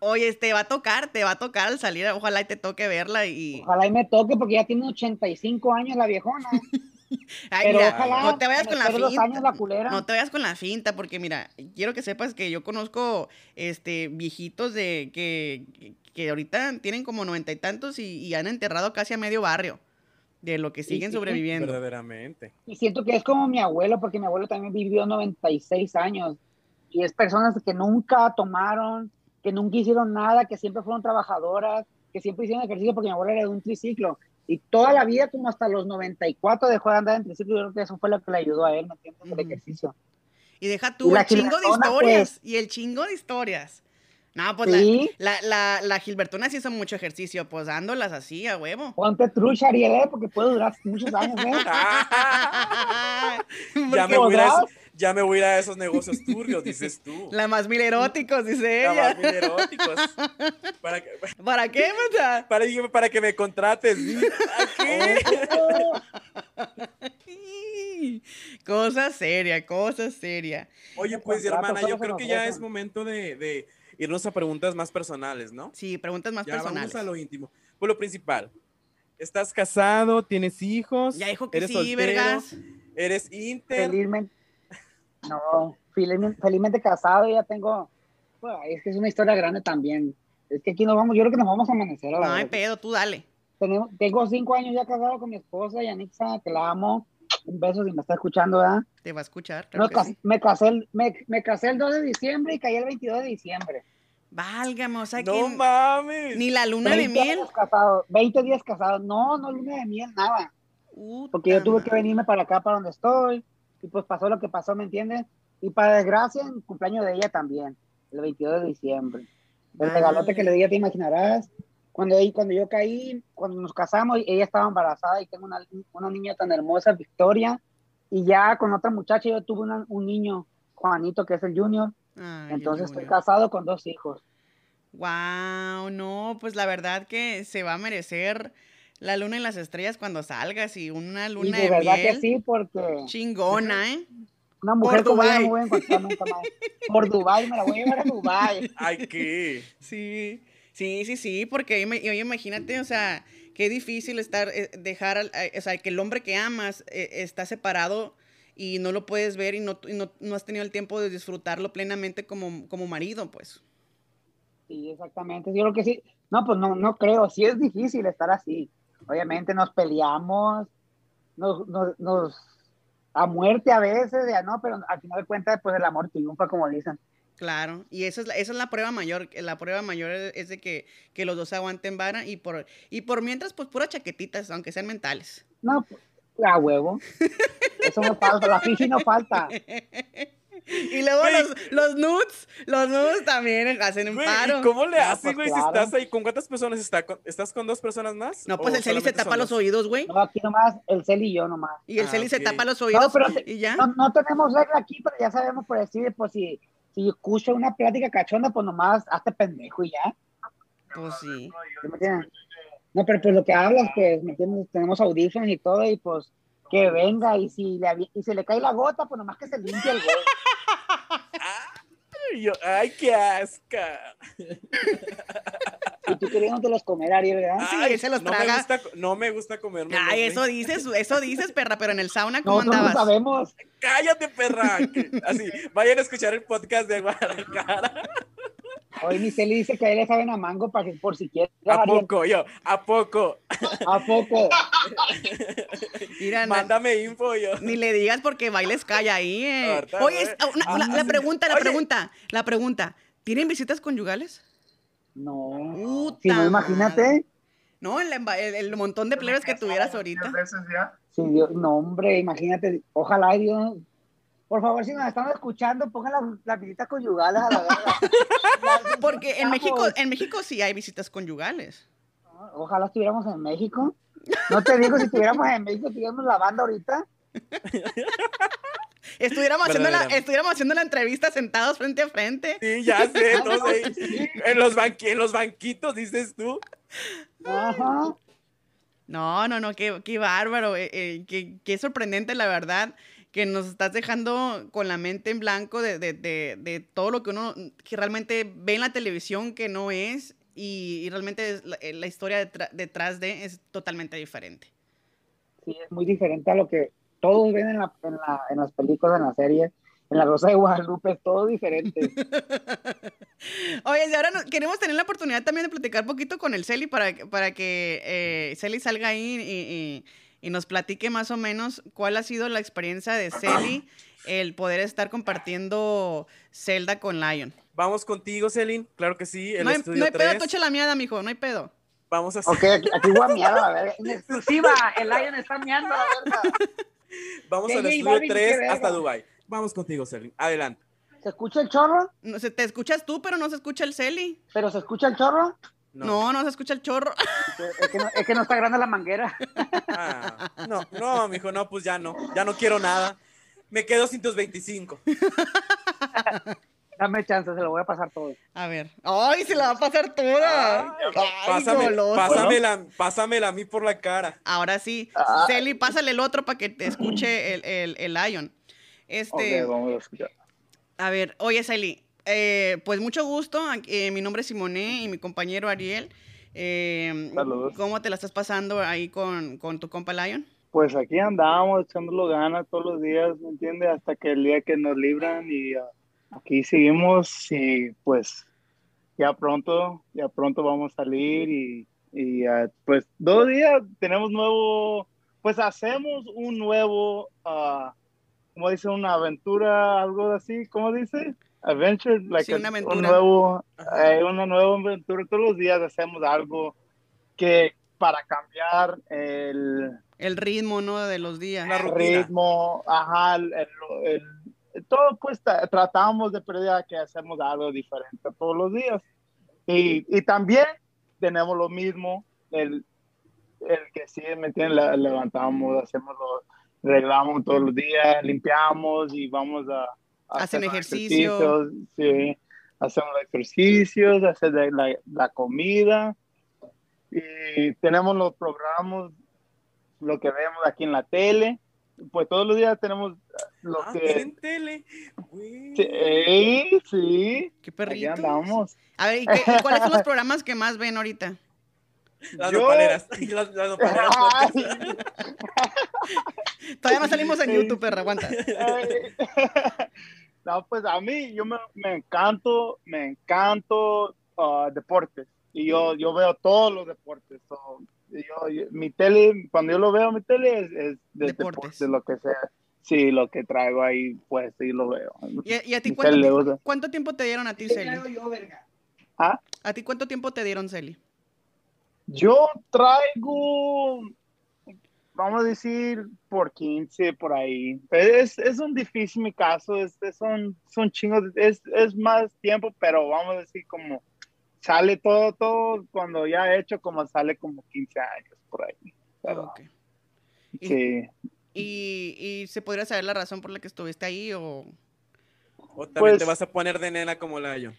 Oye, te va a tocar, te va a tocar al salir, ojalá y te toque verla y... Ojalá y me toque porque ya tiene 85 años la viejona. Ay, Pero mira, ojalá no te vayas con la finta. años la culera. No te vayas con la finta, porque mira, quiero que sepas que yo conozco este viejitos de que, que ahorita tienen como noventa y tantos y, y han enterrado casi a medio barrio de lo que siguen sí, sobreviviendo. Verdaderamente. Y siento que es como mi abuelo, porque mi abuelo también vivió 96 años. Y es personas que nunca tomaron, que nunca hicieron nada, que siempre fueron trabajadoras, que siempre hicieron ejercicio, porque mi abuelo era de un triciclo. Y toda la vida, como hasta los 94, dejó de andar en triciclo. Yo creo que eso fue lo que le ayudó a él, ¿me entiendes? El ejercicio. Y deja tú Y el chingo de Gilbertona, historias. pues. Y el chingo de historias. No, pues Sí. la, la, la, la Gilbertona sí hizo mucho ejercicio, pues dándolas así a huevo. Ponte trucha, Ariel, ¿eh? porque puede durar muchos años, ¿eh? ya, me voy a ir a podrás. esos- ya me voy a ir a esos negocios turbios, dices tú. La más mil eróticos, dice La ella. más bien eróticos. Para que, ¿Para qué, para, para que me contrates. ¿sí? Aquí. Cosa seria, cosa seria. Oye, pues hermana, yo creo que ya es momento de, de irnos a preguntas más personales, ¿no? Sí, preguntas más ya personales. vamos a lo íntimo. Por lo principal, ¿estás casado? ¿Tienes hijos? Ya dijo que ¿Eres sí, soltero? vergas. ¿Eres inter? Felizmente. No, felizmente, felizmente casado, ya tengo. Bueno, es que es una historia grande también. Es que aquí nos vamos, yo creo que nos vamos a amanecer a No hay pedo, tú dale. Tenemos, tengo cinco años ya casado con mi esposa, Yanixa, que la amo. Un beso si me está escuchando, ¿verdad? Te va a escuchar. claro No, sí. me, casé el, me, me casé el 2 de diciembre y caí el 22 de diciembre. Válgame, o sea No que mames. ni la luna de 20 miel. años casado, 20 días casado. No, no luna de miel, nada. Porque yo tuve que venirme para acá, para donde estoy. Y pues pasó lo que pasó, ¿me entiendes? Y para desgracia, el cumpleaños de ella también, el 22 de diciembre. El regalote que le di, ya te imaginarás. Cuando, cuando yo caí, cuando nos casamos, ella estaba embarazada y tengo una, una niña tan hermosa, Victoria. Y ya con otra muchacha yo tuve una- un niño, Juanito, que es el junior. Ay, el Entonces estoy casado con dos hijos. Wow, no, pues la verdad que se va a merecer la luna y las estrellas cuando salgas y una Y luna de de, verdad miel que sí, porque chingona, ¿eh? una mujer como ella Dubái. no voy a encontrar nunca más. Por Dubai, me la voy a llevar a Dubai. Ay, ¿qué? Sí, sí, sí, sí, porque oye, imagínate, o sea, qué difícil estar, eh, dejar, o sea, que el hombre que amas eh, está separado y no lo puedes ver y no, y no, no has tenido el tiempo de disfrutarlo plenamente como, como marido, pues. Sí, exactamente. Yo creo que sí. No, pues no, no creo. Sí es difícil estar así. Obviamente nos peleamos, nos, nos, nos- a muerte a veces, ya no, pero al final de cuentas, pues el amor triunfa, como dicen. Claro, y eso es la, esa es la prueba mayor, que la prueba mayor es es de que, que los dos aguanten vara y por, y por mientras, pues puras chaquetitas, aunque sean mentales. No, pues, a huevo. Eso no falta, la fifi no falta. Y luego los, los nudes, los nudes también hacen un paro. ¿y cómo le No, haces, pues, güey, si estás ahí? ¿Con cuántas personas está? con- ¿Estás con dos personas más? No, pues ¿O el Celi se tapa los dos? oídos, güey. No, aquí nomás, el cel y yo nomás. Y el Ah, Celi se tapa los oídos pero te- y ya. No, no tenemos regla aquí, pero ya sabemos por decir, pues si, si escucho una plática cachonda, pues nomás hazte pendejo y ya. Pues sí. ¿Sí me entiendes? No, pero pues lo que hablas, pues, ¿me entiendes? Tenemos audífonos y todo, y pues que venga, y si le, y si le cae la gota, pues nomás que se limpie el güey. Ay, yo- ay, qué asca. Y tú queriéndotelos comer, Ariel, ¿verdad? Sí, Ay, se los no Me traga. gusta, no me gusta comerme. Ay, eso dices, eso dices, perra, pero en el sauna, ¿cómo Nosotros no andabas? sabemos. Cállate, perra. Así, vayan a escuchar el podcast de Guadalajara. Hoy mi Celi dice que a él le saben a mango para que por si quiere. ¿A poco? Yo, ¿a poco? ¿A poco? Mira, Mándame info, yo. ni le digas porque bailes calla ahí, eh. Ahorita, Oye, es- una- Ah, la, la sí. pregunta, la Oye. pregunta, la pregunta. ¿Tienen visitas conyugales? No. Puta Si no, imagínate. No, el, el- el montón de plebes que tuvieras ahorita. Veces ya. Si Dios, no, hombre, imagínate. Ojalá, y Dios. Por favor, si nos están escuchando, pongan las, las visitas conyugales a la verga. Porque en México, en México sí hay visitas conyugales. Ojalá estuviéramos en México. No te digo si estuviéramos en México, estuviéramos la banda ahorita. Estuviéramos haciendo, la, estuviéramos haciendo la entrevista sentados frente a frente. Sí, ya sé, todos ahí. En los, banqui- en los banquitos, dices tú. Ajá. No, no, no, qué, qué bárbaro, eh, eh, qué, qué sorprendente la verdad que nos estás dejando con la mente en blanco de, de- de- de todo lo que uno que realmente ve en la televisión que no es y, y realmente la, eh, la historia detra- detrás de es totalmente diferente. Sí, es muy diferente a lo que todos ven en, la, en, la- en las películas, en la serie. En la Rosa de Guadalupe es todo diferente. Oye, y ahora no- queremos tener la oportunidad también de platicar poquito con el Celi para, que- para que eh, Celi salga ahí y, y- y nos platique más o menos cuál ha sido la experiencia de Celi el poder estar compartiendo Zelda con Lion. Vamos contigo, Celine. Claro que sí. El No hay, estudio no hay pedo, 3. tocha la miada, mijo, no hay pedo. Vamos a hacer, Ok, aquí, aquí voy a miar, a ver. En exclusiva, el Lion está miando, la verdad. vamos ¿Qué al estudio qué 3 verga? hasta Dubai. Vamos contigo, Celine. Adelante. ¿Se escucha el chorro? No, se, te escuchas tú, pero no se escucha el Celi. ¿Pero se escucha el chorro? No. no, se escucha el chorro. Es que no, es que no está grande la manguera. Ah, no, no, mijo, no, pues ya no. Ya no quiero nada. Me quedo sin tus 25. Dame chance, se lo voy a pasar todo. A ver. ¡Ay, se la va a pasar toda! Ay, Pásame, goloso. pásamela, pásamela a mí por la cara. Ahora sí. Ah. Celi, pásale el otro para que te escuche el, el, el Lion. Este, vamos a escuchar. a ver, oye, Celi, eh, pues mucho gusto. eh, mi nombre es Simone y mi compañero Ariel. Eh, Saludos. ¿Cómo te la estás pasando ahí con, con tu compa Lion? Pues aquí andamos echándolo ganas todos los días, ¿me entiendes? Hasta que el día que nos libran y ah, aquí seguimos y pues ya pronto, ya pronto vamos a salir y, y ah, pues dos días tenemos nuevo, pues hacemos un nuevo, ah, ¿cómo dice? Una aventura, algo así, ¿cómo dice? Adventure, like Sí, una a- aventura. un nuevo, eh, una nueva aventura. Todos los días hacemos algo que para cambiar el, El ritmo, ¿no? De los días. La rutina. ritmo, ajá, el, el- el- todo pues ta- tratamos de perder que hacemos algo diferente todos los días. Y, y también tenemos lo mismo, el, el que sí, ¿me entiendes? Le- levantamos, hacemos lo, arreglamos todos los días, limpiamos y vamos a, Hacen ejercicio. ejercicios, Sí, hacemos los ejercicios, hacer la, la- la comida y tenemos los programas lo que vemos aquí en la tele. Pues todos los días tenemos lo Ah, que... ¿tienen tele? Sí, sí, Qué aquí perrito. andamos. A ver, ¿y qué- y cuáles son los programas que más ven ahorita? Las Yo- nopaleras. Las, las nopaleras. Ay, Todavía no salimos en YouTube, perra, aguanta. No, pues a mí, yo me, me encanto, me encanto ah, deportes. Y yo, yo veo todos los deportes. So, yo, yo- mi tele, cuando yo lo veo, mi tele es, es de Deportes. deportes, lo que sea. Sí, lo que traigo ahí, pues sí lo veo. ¿Y, y a ti cuánto, tele le ti- gusta. cuánto tiempo te dieron a ti, Celi? Ah, ¿A ti cuánto tiempo te dieron, Celi? Yo traigo, vamos a decir, por 15, por ahí. Es, es un difícil mi caso, es, es un, son chingos, es, es más tiempo, pero vamos a decir como sale todo, todo, cuando ya he hecho, como sale como 15 años por ahí. Pero, Ok. Y- sí. ¿Y, y se podría saber la razón por la que estuviste ahí o...? O también Pues- te vas a poner de nena como la yo.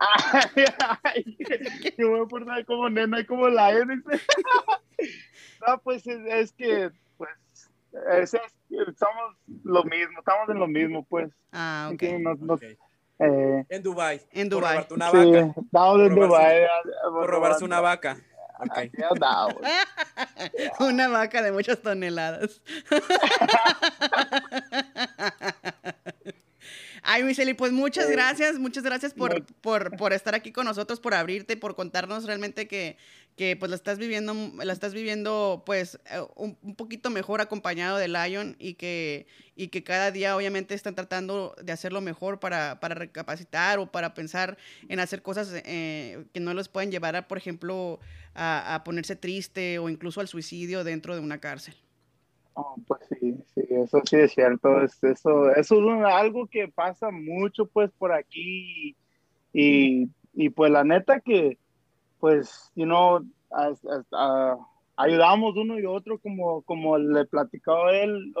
Ay, yo voy a poner como nena y como la E, dice. No, pues es, es que, pues, es- es- somos lo mismo, estamos en lo mismo, pues. Ah, ok. Sí, nos- nos- Ok. eh, En Dubai. En Por Dubái. robarte una sí, vaca. estamos en Por robarse- Dubái. eh, Por robarse una vaca. Ok. Aquí andamos. Una vaca de muchas toneladas. Ay, Michelle, pues muchas gracias, muchas gracias por, por, por estar aquí con nosotros, por abrirte, por contarnos realmente que, que pues la estás viviendo, la estás viviendo pues eh, un, un poquito mejor acompañado de Lion y que, y que cada día obviamente están tratando de hacerlo mejor para, para recapacitar o para pensar en hacer cosas eh, que no los pueden llevar a, por ejemplo, a, a ponerse triste o incluso al suicidio dentro de una cárcel. Oh, pues sí, sí, eso sí es cierto. Es, eso, eso es un- algo que pasa mucho, pues, por aquí. Y, y pues, la neta que, pues, you know, as- as- ah, ayudamos uno y otro, como, como le platicó él,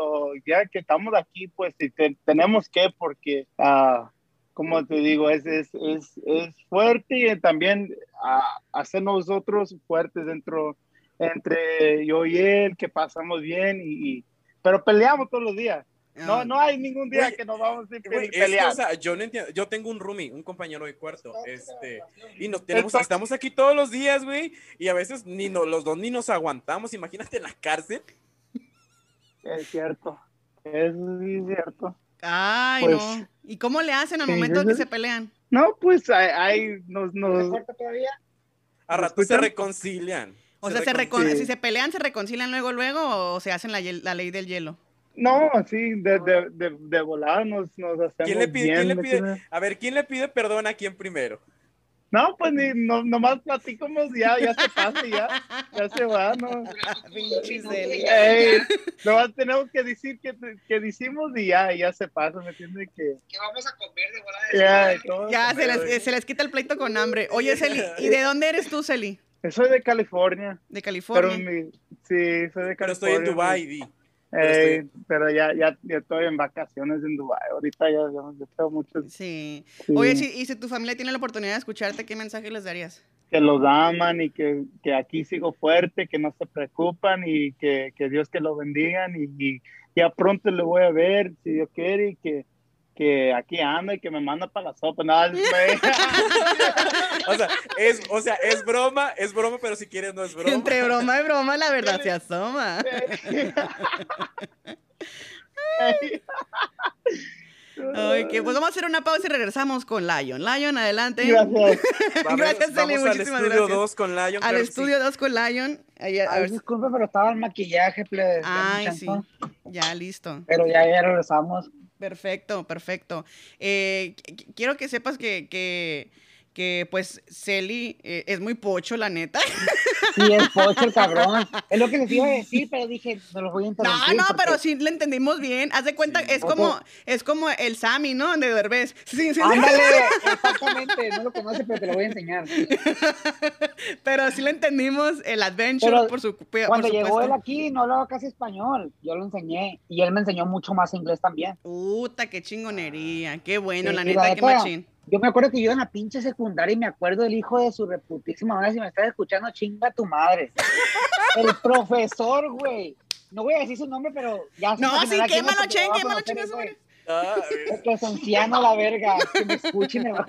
ya que estamos aquí, pues, y te- tenemos que, porque, ah, como te digo, es, es, es, es fuerte y también ah, hacer nosotros fuertes dentro entre yo y él, que pasamos bien, y, y- pero peleamos todos los días. No, Ah, no hay ningún día que nos vamos a es que, pelear. o sea, yo no entiendo. Yo tengo un roomie, un compañero de cuarto, este, y nos tenemos, estamos aquí todos los días, güey, y a veces ni no, los dos ni nos aguantamos. Imagínate en la cárcel. Es cierto, es cierto. Ay, Pues, no. ¿Y cómo le hacen al momento de que se pelean? No, pues hay- nos, nos, todavía? A ¿Me rato se reconcilian. O sea, se recon- recon- Sí. si se pelean, ¿se reconcilian luego, luego o se hacen la, ley del hielo? no, sí, de, de, de, de volada nos, nos hacemos ¿Quién le pide- bien, quién le ¿me pide? A ver, ¿quién le pide perdón a quién primero? No, pues ni, no, nomás platicamos ya, ya se pasa, ya, ya se va, ¿no? Ey, nomás tenemos que decir que, que decimos y ya, ya se pasa, ¿me entiendes? Que ¿Qué vamos a comer de volada? ya, Ya, se les, se les quita el pleito con hambre. Oye, Celi, ¿y de dónde eres tú, Celi? Soy de California, De pero California. mi, sí, soy de California. Pero estoy en Dubai, di. Ey, pero ya, ya, ya estoy en vacaciones en Dubai. Ahorita ya, ya, ya tengo muchos Sí. Sí. Oye, si, y si tu familia tiene la oportunidad de escucharte, ¿qué mensaje les darías? que los aman y que, que aquí sigo fuerte, que no se preocupan y que, que Dios que lo bendigan y, y ya pronto le voy a ver, si Dios quiere, y que, que aquí anda y que me manda para la sopa. No, es- O sea, es, o sea, es broma, es broma, pero si quieres no es broma. Entre broma y broma, la verdad se asoma. Ay, que pues vamos a hacer una pausa y regresamos con Lion. Lion, adelante. Gracias. Vamos- Gracias, vamos al muchísimas estudio gracias. 2 con Lion. Al sí. estudio 2 con Lion. Ahí, a Ay, ver disculpe, pero estaba el maquillaje, plebes. Ay, sí. Ya, listo. Pero ya, ya regresamos. Perfecto, perfecto. Eh, qu- qu- quiero que sepas que, que, que pues, Celi eh, es muy pocho, la neta. Sí, es pocho el cabrón. Es lo que les iba a decir, pero dije, no los voy a No, interrumpir. no, porque- pero sí le entendimos bien. Haz de cuenta, es como, es como el Sammy, ¿no? De Derbez. Sí, sí, sí. Ándale, exactamente. No lo conoce, pero te lo voy a enseñar. Pero sí le entendimos el adventure Pero por su por Cuando llegó él aquí, no hablaba casi español. Yo lo enseñé. Y él me enseñó mucho más inglés también. Puta, qué chingonería. Qué bueno, Sí, la neta, qué neta, machín. Yo me acuerdo que yo en la pinche secundaria y me acuerdo del hijo de su reputísima madre. Si me estás escuchando, chinga tu madre. El profesor, güey. No voy a decir su nombre, pero ya se No, sí, quémalo, porque Chen, a quémalo, chinga su güey. madre. Ah, Es que es anciano la verga. Que me escuche y me va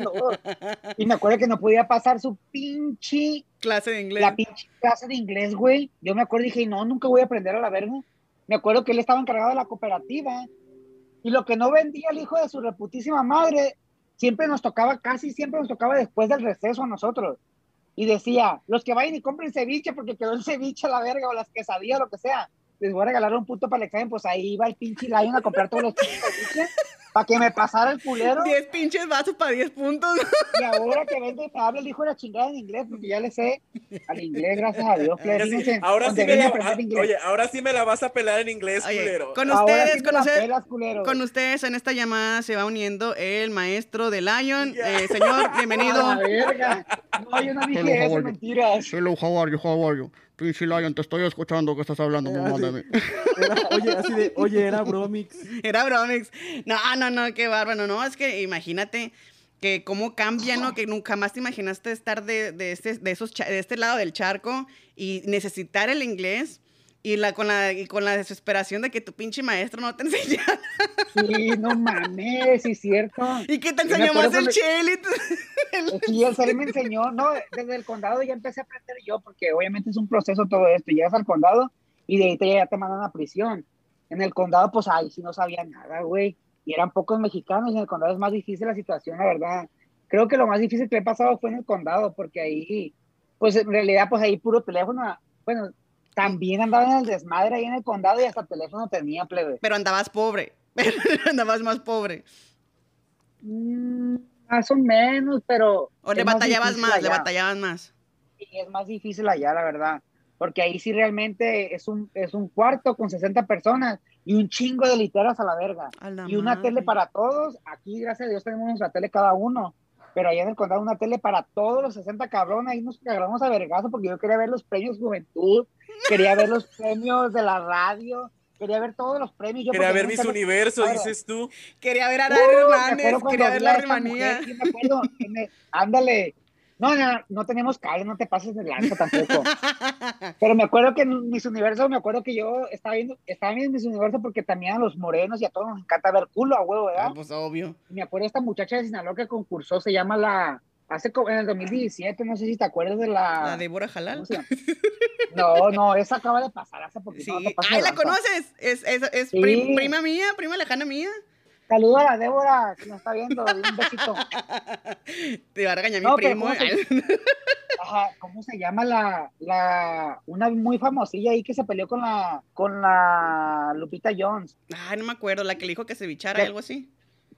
Y me acuerdo que no podía pasar su pinche Clase de inglés. la pinche clase de inglés, güey. Yo me acuerdo y dije, no, nunca voy a aprender a la verga. Me acuerdo que él estaba encargado de la cooperativa y lo que no vendía el hijo de su reputísima madre, siempre nos tocaba, casi siempre nos tocaba después del receso a nosotros. Y decía, los que vayan y compren ceviche porque quedó el ceviche a la verga o las quesadillas o lo que sea, les voy a regalar un puto para el examen. Pues ahí iba el pinche Lion a comprar todos los pinches ceviches para que me pasara el culero. 10 pinches vasos para 10 puntos. Y ahora que me habla el hijo de la chingada en inglés, porque ya le sé al inglés, gracias a Dios. sí, ahora, sí me a la, aprender ah, inglés. oye, ahora sí me la vas a pelar en inglés, Oye, culero. con ustedes, sí con, la ustedes- pelas, culero. con ustedes en esta llamada se va uniendo el maestro de Lion. Eh, señor, A la bienvenido. verga. No, yo no Hello, dije how eso, are you? mentiras. Hello, how are you? How are you? Pinche Lion, te estoy escuchando que estás hablando, mamá de mí. Era- oye, así de, oye, era Bromix. Era Bromix. No, no, no, qué bárbaro. No, es que imagínate que cómo cambia, ¿no? Que nunca más te imaginaste estar de, de, este, de, esos, cha- de este lado del charco y necesitar el inglés y, la, con, la, y con la desesperación de que tu pinche maestro no te enseñara Sí, no mames, sí es cierto. y que te enseñó más el chile. Sí, el ser me enseñó, no, desde el condado ya empecé a aprender yo, porque obviamente es un proceso todo esto. Llegas al condado y de ahí te, ya te mandan a prisión. En el condado, pues ahí sí no sabía nada, güey. Y eran pocos mexicanos, y en el condado es más difícil la situación, la verdad. Creo que lo más difícil que he pasado fue en el condado, porque ahí, pues en realidad, pues ahí puro teléfono. Bueno, también andaba en el desmadre ahí en el condado y hasta teléfono tenía, plebe. Pero andabas pobre. andabas más pobre. Mm, más o menos, pero. O le más batallabas más, le batallabas más. Sí, es más difícil allá, la verdad. Porque ahí sí realmente es un, es un cuarto con 60 personas y un chingo de literas a la verga. A la Y una madre. tele para todos. Aquí, gracias a Dios, tenemos nuestra tele cada uno. Pero allá en el condado, una tele para todos los 60 cabrones. Ahí nos agarramos a vergazo porque yo quería ver los premios Juventud, quería ver los premios de la radio, quería ver todos los premios. Yo Quería ver mis universos, dices tú. Quería ver a Uh, Dani Hernández, cuando quería ver la a esta rimanía. mujer, sí me acuerdo, me- ándale. No, no, no tenemos cable, no te pases de lanza tampoco. Pero me acuerdo que en mis universos, me acuerdo que yo estaba viendo, estaba viendo mis universos porque también a los morenos y a todos nos encanta ver culo a huevo, ¿verdad? Ah, pues obvio. Y me acuerdo de esta muchacha de Sinaloa que concursó, se llama la, hace co- en el 2017, no sé si te acuerdas de la... La Débora Jalal. No, no, esa acaba de pasar hace poquito. Sí. no Ay, de ¿la lanza. conoces? Es, es, es Sí. prima mía, prima lejana mía. Saludos a la Débora, que nos está viendo, un besito. Te va a regañar mi primo. ¿cómo se- Ajá, ¿cómo se llama la, la, una muy famosilla ahí que se peleó con la, con la Lupita Jones? Ay, no me acuerdo, la que le dijo que se bichara, De- algo así.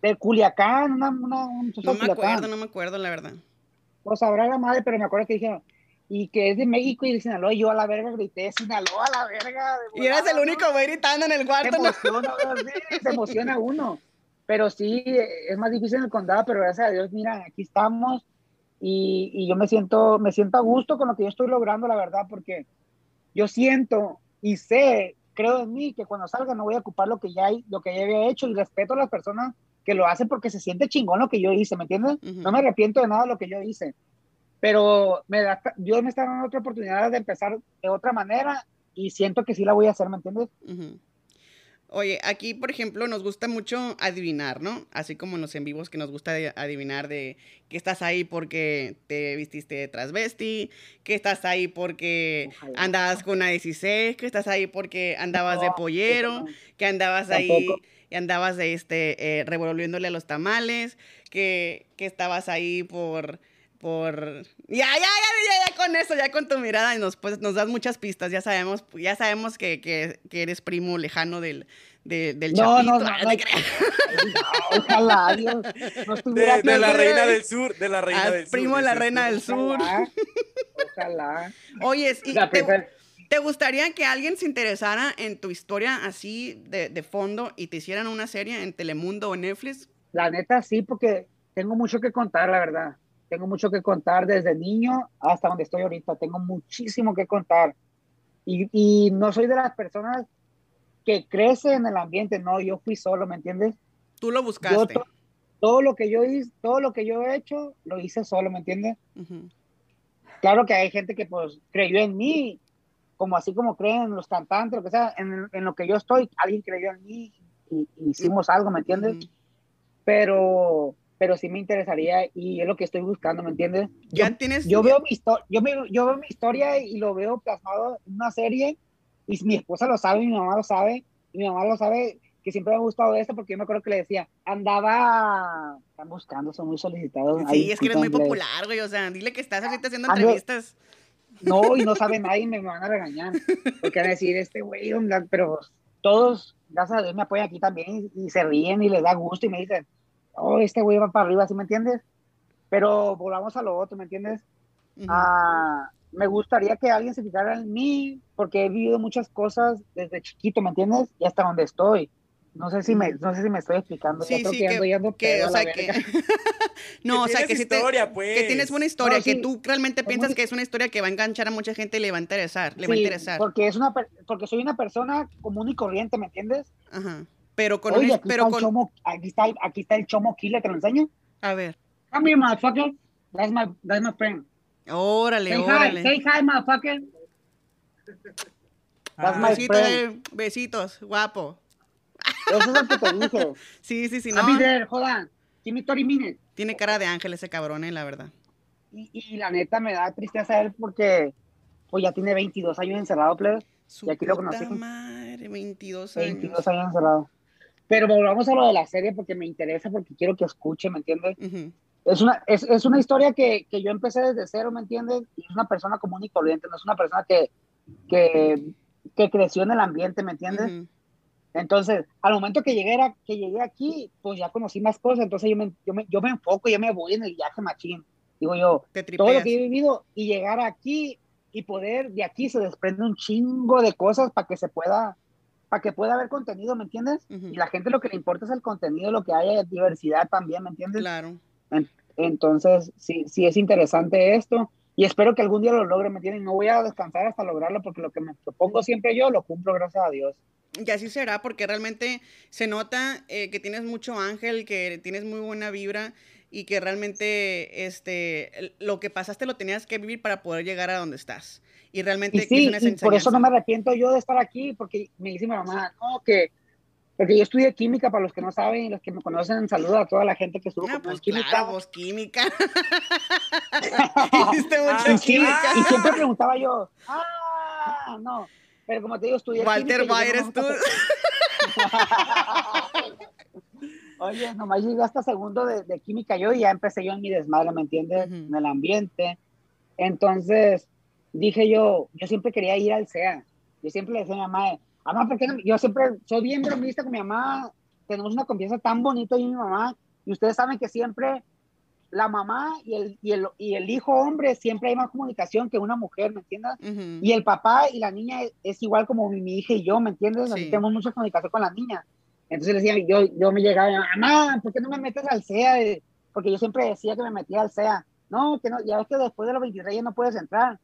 De Culiacán, una, una, un No me Culiacán. acuerdo, no me acuerdo, la verdad. pues sabrá la madre, pero me acuerdo que dijeron, y que es de México y de Sinaloa, y yo a la verga grité, Sinaloa a la verga. de Y eras el único güey gritando en el cuarto, se emociona uno. Pero sí, es más difícil en el condado, pero gracias a Dios, mira, aquí estamos y, y yo me siento, me siento a gusto con lo que yo estoy logrando, la verdad, porque yo siento y sé, creo en mí, que cuando salga no voy a ocupar lo que ya, hay, lo que ya había hecho y respeto a las personas que lo hacen porque se siente chingón lo que yo hice, ¿me entiendes? No me arrepiento de nada de lo que yo hice. Pero me da, Dios me está dando otra oportunidad de empezar de otra manera y siento que sí la voy a hacer, ¿me entiendes? Ujú. Oye, aquí, por ejemplo, nos gusta mucho adivinar, ¿no? Así como en los en vivos que nos gusta adivinar de que estás ahí porque te vististe de transvesti, que estás ahí porque Ojalá. andabas con una 16, que estás ahí porque andabas de pollero, no. que andabas ahí y andabas de este eh, revolviéndole a los tamales, que, que estabas ahí por por ya, ya, ya, ya, ya con eso, ya con tu mirada y nos pues, nos das muchas pistas, ya sabemos, ya sabemos que, que, que eres primo lejano del, de- del No, Chapito. no, no, Ah, no, creas. no, ojalá, Dios, no estuviera De, de la no, reina no. del sur, de la reina Ah, del sur. primo de la reina del sur. Ojalá, ojalá. Oye, ¿y La te, te gustaría que alguien se interesara en tu historia así de, de fondo y te hicieran una serie en Telemundo o Netflix? La neta sí, porque tengo mucho que contar, la verdad. Tengo mucho que contar desde niño hasta donde estoy ahorita. Tengo muchísimo que contar. Y, y no soy de las personas que crece en el ambiente, no, yo fui solo, ¿me entiendes? Tú lo Yo buscaste. to- todo lo que yo hice, todo lo que yo he hecho, lo hice solo, ¿me entiendes? Ujú. Claro que hay gente que pues creyó en mí, como así como creen los cantantes, lo que sea, en, en lo que yo estoy, alguien creyó en mí y, y hicimos algo, ¿me entiendes? Ujú. Pero, pero sí me interesaría y es lo que estoy buscando, ¿me entiendes? Ya Yo, tienes... yo veo mi historia, yo, me- yo veo mi historia y lo veo plasmado en una serie y mi esposa lo sabe, mi mamá lo sabe y mi mamá lo sabe que siempre me ha gustado esto porque yo me acuerdo que le decía, andaba, están buscando, son muy solicitados. Sí, es que eres muy popular, güey. O sea, dile que estás ahorita haciendo Ando- entrevistas. No, y no sabe nadie, me van a regañar. Porque van a decir, este güey, pero todos, gracias a Dios, me apoyan aquí también y, y se ríen y les da gusto y me dicen, oh, este güey va para arriba, ¿sí me entiendes? Pero volvamos a lo otro, ¿me entiendes? Ujú. Ah, me gustaría que alguien se fijara en mí porque he vivido muchas cosas desde chiquito, ¿me entiendes? Y hasta donde estoy. No sé si me, no sé si me estoy explicando. Sí, sí, que ando que, yendo que, o sea, que... no, o sea, tienes que sí te... historia, pues. Que tienes una historia, No, que sí. tú realmente Es piensas muy- que es una historia que va a enganchar a mucha gente y le va a interesar, le va a Sí, interesar. Porque, es una, per- porque soy una persona común y corriente, ¿me entiendes? Ajá. Pero con Oye, una- aquí, pero está con el chomo, aquí, está, el- aquí está el chomo killer, ¿te lo enseño? a ver. Come here, motherfucker. That's my, that's my friend. Órale, Say hi, órale. say hi, motherfucker. That's Ah, my Besitos, friend. eh, besitos, guapo. Eso es lo que te dije. Sí, sí, sí, I'll be no. there, hold on. Give me 30 minutes. Tiene cara de ángel ese cabrón, eh, la verdad. Y, y la neta me da tristeza él porque pues ya tiene 22 años encerrado, plebe. Su Y aquí lo puta conocí. madre, 22 años. 22 años encerrado. Pero volvamos a lo de la serie porque me interesa, porque quiero que escuche, ¿me entiendes? Ujú. Es una, es, es una historia que, que yo empecé desde cero, ¿me entiendes? Y es una persona común y corriente, no es una persona que, que, que creció en el ambiente, ¿me entiendes? Ujú. Entonces, al momento que llegué, era- que llegué aquí, pues ya conocí más cosas, entonces yo me, yo me, yo me enfoco, yo me voy en el viaje machín. Digo yo, todo lo que he vivido y llegar aquí y poder, de aquí se desprende un chingo de cosas para que se pueda, para que pueda haber contenido, ¿me entiendes? Y la gente lo que le importa es el contenido, lo que haya diversidad también, ¿me entiendes? Claro. En- Entonces, sí, sí es interesante esto y espero que algún día lo logre, ¿me entiendes? No voy a descansar hasta lograrlo porque lo que me propongo siempre yo lo cumplo, gracias a Dios. Y así será, porque realmente se nota eh, que tienes mucho ángel, que tienes muy buena vibra y que realmente este, lo que pasaste lo tenías que vivir para poder llegar a donde estás. Y realmente Y es sí, una y por eso no me arrepiento yo de estar aquí, porque me dice mi mamá, no, que, porque yo estudié química, para los que no saben y los que me conocen, saludo a toda la gente que estuvo Ah, pues química. claro, vos química. Hiciste mucha y, sí, química. y siempre preguntaba yo, ah, no, pero como te digo, estudié Walter química. llegué eres tú. Oye, nomás llegué hasta segundo de, de química yo y ya empecé yo en mi desmadre, ¿me entiendes? En el ambiente. Entonces, dije yo, yo siempre quería ir al CEA. Yo siempre le decía a mi mamá, mamá, ¿por qué no? Yo siempre soy bien bromista con mi mamá. Tenemos una confianza tan bonita yo y mi mamá. Y ustedes saben que siempre, la mamá y el, y, el, y el hijo hombre siempre hay más comunicación que una mujer, ¿me entiendes? Ujú. Y el papá y la niña es, es igual como mi, mi hija y yo, ¿me entiendes? Sí. tenemos mucha comunicación con la niña. Entonces le decía, yo, yo me llegaba, mamá, ¿por qué no me metes al SEA? Porque yo siempre decía que me metía al SEA. No, que no, ya ves que después de los 23 ya no puedes entrar.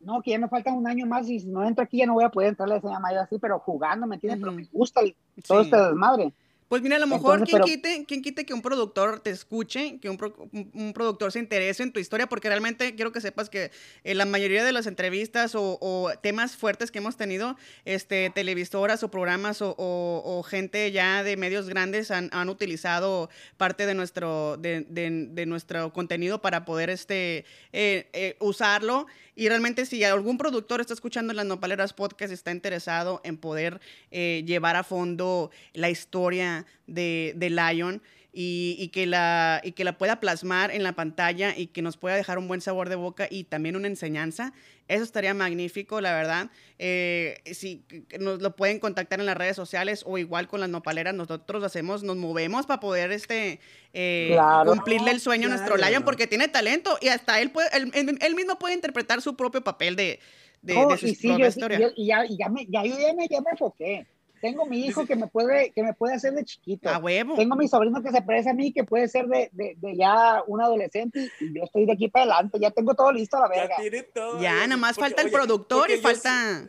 No, que ya me falta un año más y si no entro aquí ya no voy a poder entrar, decía mamá, yo así, pero jugando, ¿me entiendes? Pero Ujú. me gusta el- todo Sí. este desmadre. Pues mira, a lo mejor, Entonces, ¿quién, pero- quite, quite que un productor te escuche, que un, pro- un- un productor se interese en tu historia? Porque realmente quiero que sepas que eh, la mayoría de las entrevistas o, o temas fuertes que hemos tenido, este, televisoras o programas o, o- o gente ya de medios grandes han, han utilizado parte de nuestro, de, de- de nuestro contenido para poder este, eh, eh, usarlo. Y realmente si algún productor está escuchando las Nopaleras Podcast está interesado en poder llevar a fondo la historia de, de Lion y, y que la, y que la pueda plasmar en la pantalla y que nos pueda dejar un buen sabor de boca y también una enseñanza, eso estaría magnífico, la verdad. Eh, si nos lo pueden contactar en las redes sociales o igual con las nopaleras, nosotros hacemos, nos movemos para poder este, eh, Claro. cumplirle el sueño a nuestro Claro. Lion porque tiene talento y hasta él, puede, él, él- mismo puede interpretar su propio papel de, de, su y sí, yo, sí, historia. yo- y ya, ya, me, ya, yo ya me, ya me enfoqué. Tengo mi hijo que me puede, que me puede hacer de chiquito. A huevo. Tengo mi sobrino que se parece a mí, que puede ser de, de, de ya un adolescente, y yo estoy de aquí para adelante. Ya tengo todo listo a la Ya verga. tiene todo. Ya, nada más porque, falta el oye, productor y falta...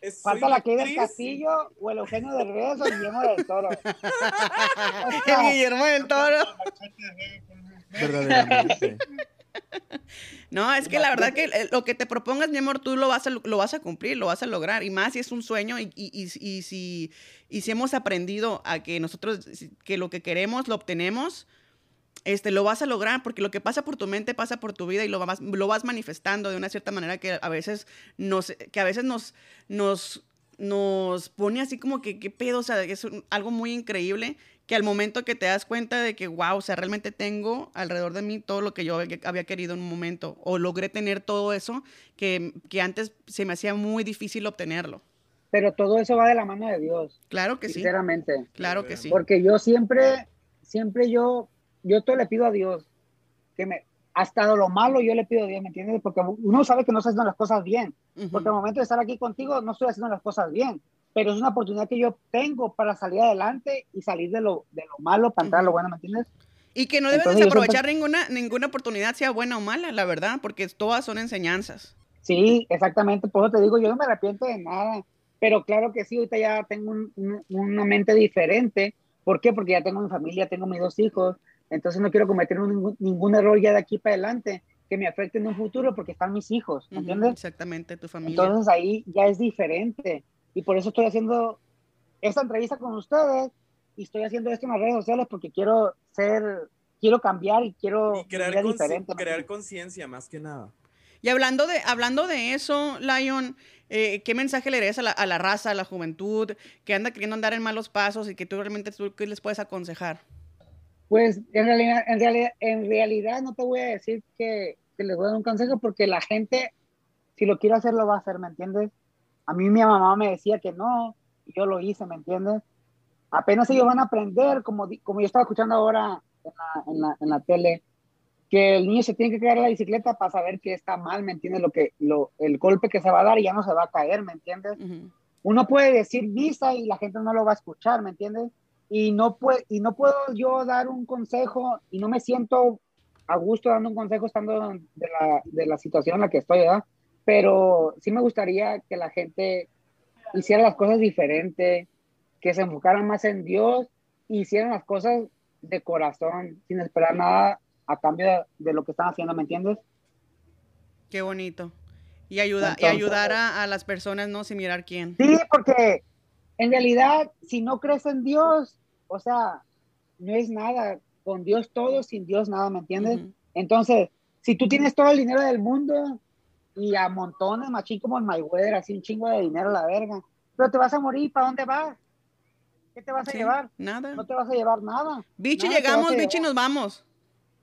es- Falta la que del. Castillo, o el Eugenio de Reyes, o el Guillermo del Toro. El Guillermo del Toro. Verdaderamente. No, es que la verdad que eh, lo que te propongas, mi amor, tú lo vas a, lo vas a cumplir, lo vas a lograr. Y más si es un sueño y, y, y- y si, y si hemos aprendido a que nosotros, que lo que queremos lo obtenemos, este, lo vas a lograr, porque lo que pasa por tu mente pasa por tu vida y lo vas, lo vas manifestando de una cierta manera que a veces nos, que a veces nos, nos, nos pone así como que, ¿qué pedo? O sea, es un- algo muy increíble que al momento que te das cuenta de que, wow, o sea, realmente tengo alrededor de mí todo lo que yo había- querido en un momento, o logré tener todo eso que, que antes se me hacía muy difícil obtenerlo. Pero todo eso va de la mano de Dios, Claro que sí, sinceramente. claro que sí. Porque yo siempre, siempre yo, yo todo le pido a Dios, que me, hasta lo malo yo le pido a Dios, ¿me entiendes? Porque uno sabe que no está haciendo las cosas bien. Ujú. Porque al momento de estar aquí contigo no estoy haciendo las cosas bien. Pero es una oportunidad que yo tengo para salir adelante y salir de lo, de lo malo para entrar a lo bueno, ¿me entiendes? Y que no debes Entonces, desaprovechar ninguna, ninguna oportunidad, sea buena o mala, la verdad, porque todas son enseñanzas. Sí, exactamente. Por eso te digo, yo no me arrepiento de nada. Pero claro que sí, ahorita ya tengo un- un- una mente diferente. ¿Por qué? Porque ya tengo mi familia, tengo mis dos hijos. Entonces no quiero cometer ningún, ningún error ya de aquí para adelante que me afecte en un futuro porque están mis hijos, ¿me Ujú, entiendes? Exactamente, tu familia. Entonces ahí ya es diferente. Y por eso estoy haciendo esta entrevista con ustedes y estoy haciendo esto en las redes sociales porque quiero ser, quiero cambiar y quiero Y crear, conciencia más que nada. Y hablando de, hablando de eso, Lion, eh, ¿qué mensaje le darías a la, a la raza, a la juventud, que anda queriendo andar en malos pasos y que tú realmente tú, ¿qué les puedes aconsejar? Pues en realidad, en realidad, en realidad no te voy a decir que, que les voy a dar un consejo porque la gente, si lo quiere hacer, lo va a hacer, ¿me entiendes? A mí mi mamá me decía que no, y yo lo hice, ¿me entiendes? Apenas ellos van a aprender, como, como yo estaba escuchando ahora en la, en la, en la tele, que el niño se tiene que caer a la bicicleta para saber que está mal, ¿me entiendes? Lo que, lo, el golpe que se va a dar y ya no se va a caer, ¿me entiendes? Uno puede decir misa y la gente no lo va a escuchar, ¿me entiendes? Y no, puede, y no puedo yo dar un consejo y no me siento a gusto dando un consejo estando de la, de la situación en la que estoy, ¿verdad? Pero sí me gustaría que la gente hiciera las cosas diferente, que se enfocaran más en Dios y hicieran las cosas de corazón, sin esperar nada a cambio de, de lo que están haciendo, ¿me entiendes? Qué bonito. Y, ayuda, y Entonces- ayudar a, a las personas, ¿no? Sin mirar quién. Sí, porque en realidad, si no crees en Dios, o sea, no es nada. Con Dios todo, sin Dios nada, ¿me entiendes? Ujú. Entonces, si tú tienes todo el dinero del mundo y a montones, machín como en Mayweather, así un chingo de dinero a la verga, pero te vas a morir, ¿para dónde vas? ¿Qué te vas a Sí, llevar? Nada. No te vas a llevar nada. Bichi, llegamos, bichi, nos vamos.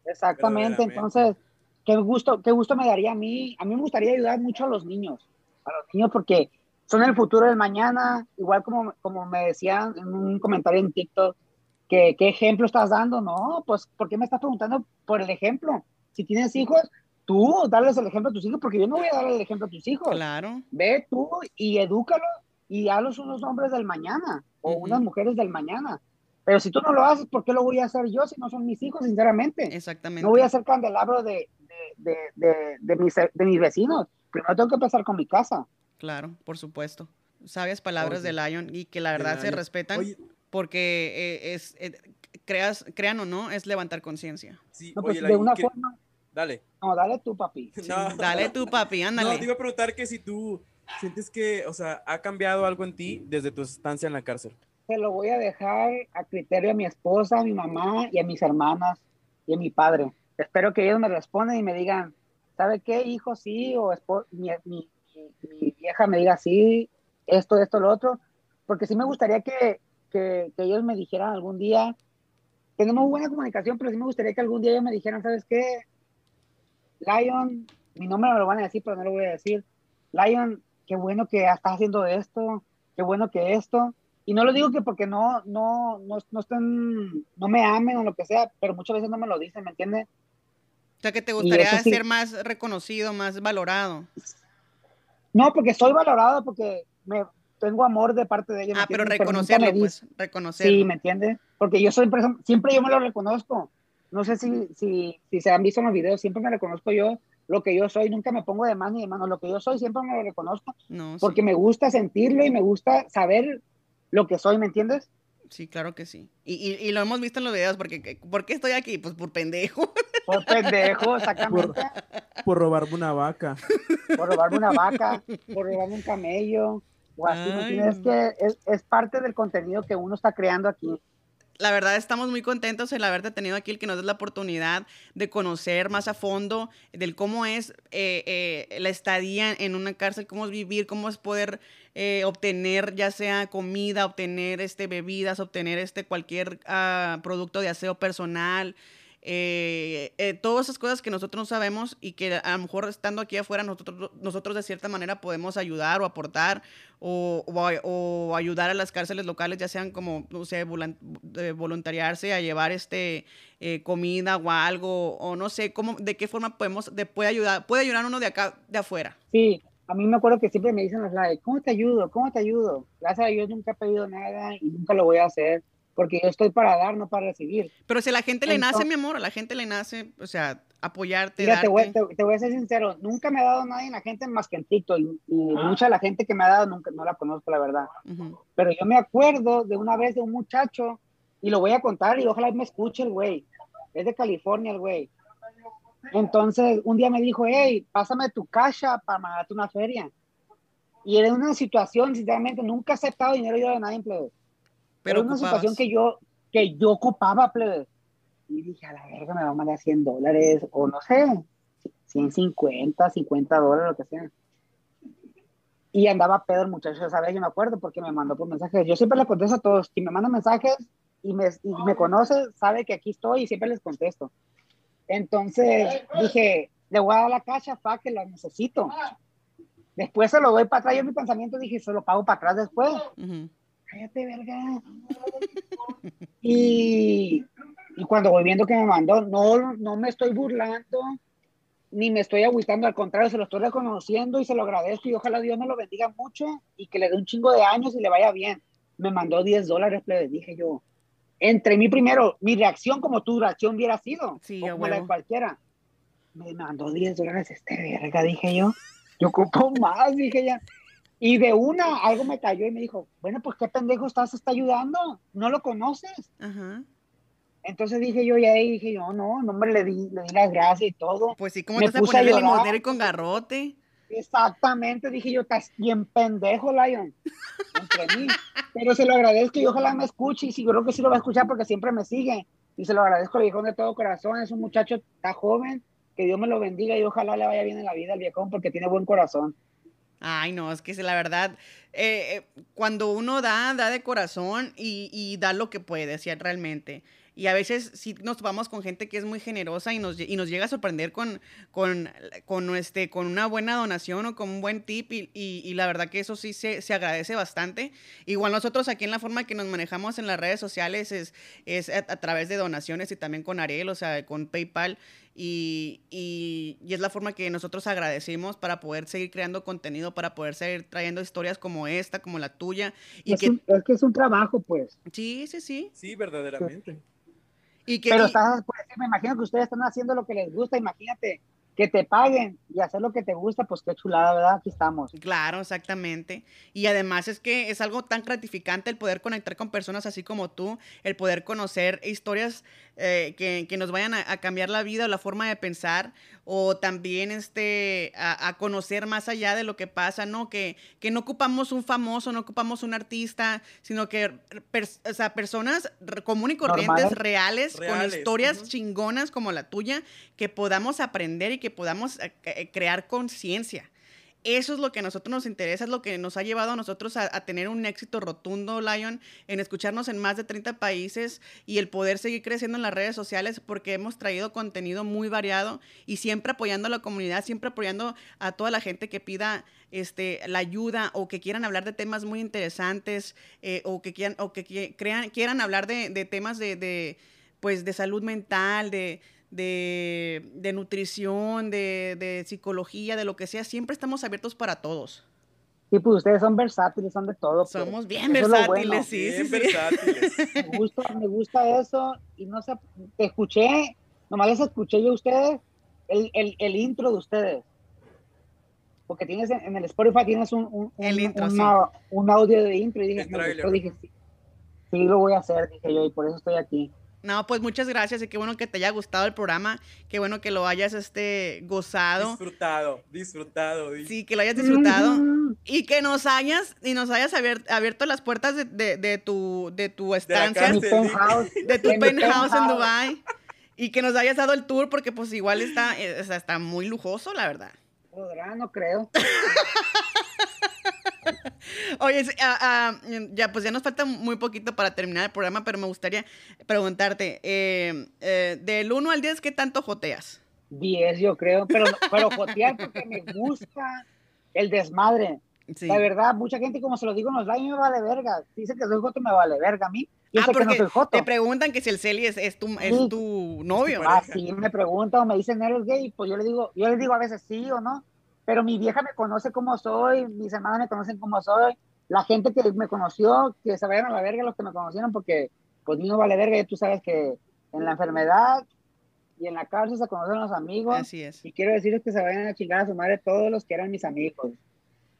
Exactamente, entonces, qué gusto, qué gusto me daría a mí. A mí me gustaría ayudar mucho a los niños, a los niños porque son el futuro del mañana, igual como, como me decían en un comentario en TikTok, que, ¿qué ejemplo estás dando? No, pues, ¿por qué me estás preguntando por el ejemplo? Si tienes hijos, tú darles el ejemplo a tus hijos, porque yo no voy a darle el ejemplo a tus hijos. Claro. Ve tú y edúcalos y hazlos unos hombres del mañana o Ujú. unas mujeres del mañana. Pero si tú no lo haces, ¿por qué lo voy a hacer yo si no son mis hijos, sinceramente? Exactamente. No voy a ser candelabro de, de, de, de, de mis, de mis vecinos. Primero tengo que empezar con mi casa. Claro, por supuesto. Sabias palabras Oye, de Lion y que la verdad se respetan Oye, porque eh, es, eh, creas, crean o no, es levantar conciencia. sí, No, pues, oye, de Lion, una que- forma, Dale. no, dale tú, papi. No. Dale tú, papi, ándale. No, te iba a preguntar que si tú sientes que, o sea, ha cambiado algo en ti desde tu estancia en la cárcel. Se lo voy a dejar a criterio a mi esposa, a mi mamá y a mis hermanas y a mi padre. Espero que ellos me respondan y me digan, ¿sabe qué, hijo? Sí, o mi- mi- mi vieja me diga sí, esto, esto, lo otro. Porque sí me gustaría que, que, que ellos me dijeran algún día, tenemos buena comunicación, pero sí me gustaría que algún día ellos me dijeran, ¿sabes qué? Lion, mi nombre me lo van a decir, pero no lo voy a decir. Lion, qué bueno que estás haciendo esto, qué bueno que esto. Y no lo digo que porque no, no, no, no estén, no me amen o lo que sea, pero muchas veces no me lo dicen, ¿me entiendes? O sea, que te gustaría sí. ser más reconocido, más valorado. No, porque soy valorado, porque me tengo amor de parte de ellos. ¿me Ah, pero reconocerlo, pues, reconocerlo. Sí, ¿me entiendes? Porque yo soy siempre yo me lo reconozco. No sé si, si, si se han visto en los videos, siempre me reconozco yo lo que yo soy, nunca me pongo de más ni de mano. Lo que yo soy siempre me lo reconozco No, sí. porque me gusta sentirlo y me gusta saber lo que soy, ¿me entiendes? Sí, claro que sí. Y, y, y lo hemos visto en los videos, porque ¿por qué estoy aquí? Pues por pendejo. Por pendejo, exactamente. Por robarme una vaca. por robarme una vaca, por robarme un camello, o así, ¿me Ay, entiendes? Es que es, es parte del contenido que uno está creando aquí. La verdad estamos muy contentos el haberte tenido aquí, el que nos des la oportunidad de conocer más a fondo del cómo es eh, eh, la estadía en una cárcel, cómo es vivir, cómo es poder eh, obtener ya sea comida, obtener este, bebidas, obtener este, cualquier ah, producto de aseo personal. Eh, eh, todas esas cosas que nosotros no sabemos y que a lo mejor estando aquí afuera nosotros, nosotros de cierta manera podemos ayudar o aportar o, o o ayudar a las cárceles locales, ya sean como, no sé, voluntariarse a llevar este eh, comida o algo, o no sé, cómo, de qué forma podemos, de, puede ayudar, puede ayudar uno de acá, de afuera. Sí, a mí me acuerdo que siempre me dicen los likes, ¿cómo te ayudo? ¿Cómo te ayudo? Gracias a Dios nunca he pedido nada y nunca lo voy a hacer, porque yo estoy para dar, no para recibir. Pero si a la gente le nace, mi amor, a la gente le nace, o sea, apoyarte, Mira, te voy, darte. te, te voy a ser sincero, nunca me ha dado nadie en la gente más que en TikTok y, y mucha de la gente que me ha dado nunca, no la conozco, la verdad. Ujú. Pero yo me acuerdo de una vez de un muchacho, y lo voy a contar y ojalá me escuche el güey. Es de California el güey. Entonces, un día me dijo, hey, pásame tu caja para mandarte una feria. Y era una situación, sinceramente, nunca he aceptado dinero yo de nadie, plebe. Pero era una ocupabas. situación que yo, que yo ocupaba, plebe. Y dije, a la verga, me va a mandar 100 dólares, o no sé, 150, 50 dólares, lo que sea. Y andaba pedo el muchacho esa vez, yo me acuerdo, porque me mandó por mensajes. Yo siempre le contesto a todos. Si me mandan mensajes y me, y me conoce, sabe que aquí estoy y siempre les contesto. Entonces dije, le voy a dar la caja para que la necesito. Después se lo doy para atrás. Yo en mi pensamiento dije, se lo pago para atrás después. Ujú. Cállate, verga. Y, y cuando voy viendo que me mandó, no, no me estoy burlando, ni me estoy agüitando, al contrario, se lo estoy reconociendo y se lo agradezco y ojalá Dios me lo bendiga mucho y que le dé un chingo de años y le vaya bien. Me mandó 10 dólares, le dije yo. Entre mí primero, mi reacción como tu reacción hubiera sido, Sí, o como la de cualquiera. Me mandó 10 dólares este verga, dije yo. Yo ocupo más, dije ya. Y de una, algo me cayó y me dijo, bueno, pues qué pendejo estás, está ayudando, no lo conoces. Ajá. Entonces dije yo, y ahí dije yo, no, no, hombre, le di, le di las gracias y todo. Pues sí, ¿cómo Me te vas a poner limosnero y con garrote? Exactamente, dije yo, estás bien pendejo, Lion. Entre mí. Pero se lo agradezco y ojalá me escuche. Y sí, yo creo que sí lo va a escuchar porque siempre me sigue. Y se lo agradezco al viejón de todo corazón. Es un muchacho, está joven. Que Dios me lo bendiga y ojalá le vaya bien en la vida al viejón porque tiene buen corazón. Ay, no, es que la verdad, eh, eh, cuando uno da, da de corazón y, da lo que puede, sí, realmente. Y a veces sí nos topamos con gente que es muy generosa y nos, llega a sorprender con, con, con, este, con una buena donación o con un buen tip. Y, la verdad que eso sí se, agradece bastante. Igual nosotros aquí en la forma que nos manejamos en las redes sociales es, es a, a través de donaciones y también con Ariel, o sea, con PayPal. Y, y- y es la forma que nosotros agradecemos para poder seguir creando contenido, para poder seguir trayendo historias como esta, como la tuya. Y Es, que, un- es que es un trabajo, pues. sí, sí, sí. Sí, verdaderamente. Y que, Pero estás, pues, me imagino que ustedes están haciendo lo que les gusta. Imagínate que te paguen y hacer lo que te gusta, pues qué chulada, ¿verdad? Aquí estamos. Claro, exactamente. Y además es que es algo tan gratificante el poder conectar con personas así como tú, el poder conocer historias eh, que, que nos vayan a, a cambiar la vida o la forma de pensar, o también este, a, a conocer más allá de lo que pasa, ¿no? Que, que no ocupamos un famoso, no ocupamos un artista, sino que o sea, personas común y corrientes, reales, con historias chingonas como la tuya, que podamos aprender y que podamos eh, crear conciencia. Eso es lo que a nosotros nos interesa, es lo que nos ha llevado a nosotros a, tener un éxito rotundo, Lion, en escucharnos en más de 30 países y el poder seguir creciendo en las redes sociales porque hemos traído contenido muy variado y siempre apoyando a la comunidad, siempre apoyando a toda la gente que pida este, la ayuda o que quieran hablar de temas muy interesantes eh, o que quieran, o que crean, quieran hablar de, temas de, pues, de salud mental, de, de, de nutrición, de, de psicología, de lo que sea, siempre estamos abiertos para todos. Y pues ustedes son versátiles, son de todo. pues. Somos bien Eso versátiles, bueno. sí, Bien sí, sí. versátiles. Me gusta, me gusta eso. Y no sé, te escuché, nomás les escuché yo a ustedes, el, el, el intro de ustedes. Porque tienes en, en el Spotify tienes un, un, El un- intro, una- un audio de intro y dije, me gustó, dije, sí, sí lo voy a hacer, dije yo, y por eso estoy aquí. No, pues muchas gracias y qué bueno que te haya gustado el programa, qué bueno que lo hayas este, gozado, Disfrutado, disfrutado. di- sí, que lo hayas disfrutado. Y que nos hayas, y nos hayas abier- abierto las puertas de, de- de tu, de tu estancia, cárcel. Mi penthouse, de tu de penthouse en. Dubai y que nos hayas dado el tour porque pues igual está, eh, está muy lujoso, la verdad. Podrá, no creo. Oye, sí, ah, ah, ya pues ya nos falta muy poquito para terminar el programa, pero me gustaría preguntarte, eh, eh, del 1 al 10, ¿qué tanto joteas? 10 yo creo, pero, pero jotear porque me gusta el desmadre. Sí. La verdad, mucha gente, como se lo digo en los live, me vale verga. Dice que soy joto, me vale verga a mí. Yo Ah, sé que no porque soy joto. te preguntan que si el Celi es, es tu, es Sí. tu novio. pareja. Así me preguntan o me dicen, ¿eres gay? Pues yo le digo, yo les digo a veces sí o no. Pero mi vieja me conoce como soy, mis hermanas me conocen como soy. La gente que me conoció, que se vayan a la verga los que me conocieron, porque pues no vale verga. Tú sabes que en la enfermedad y en la cárcel se conocen los amigos. Así es. Y quiero decirles que se vayan a chingar a su madre todos los que eran mis amigos.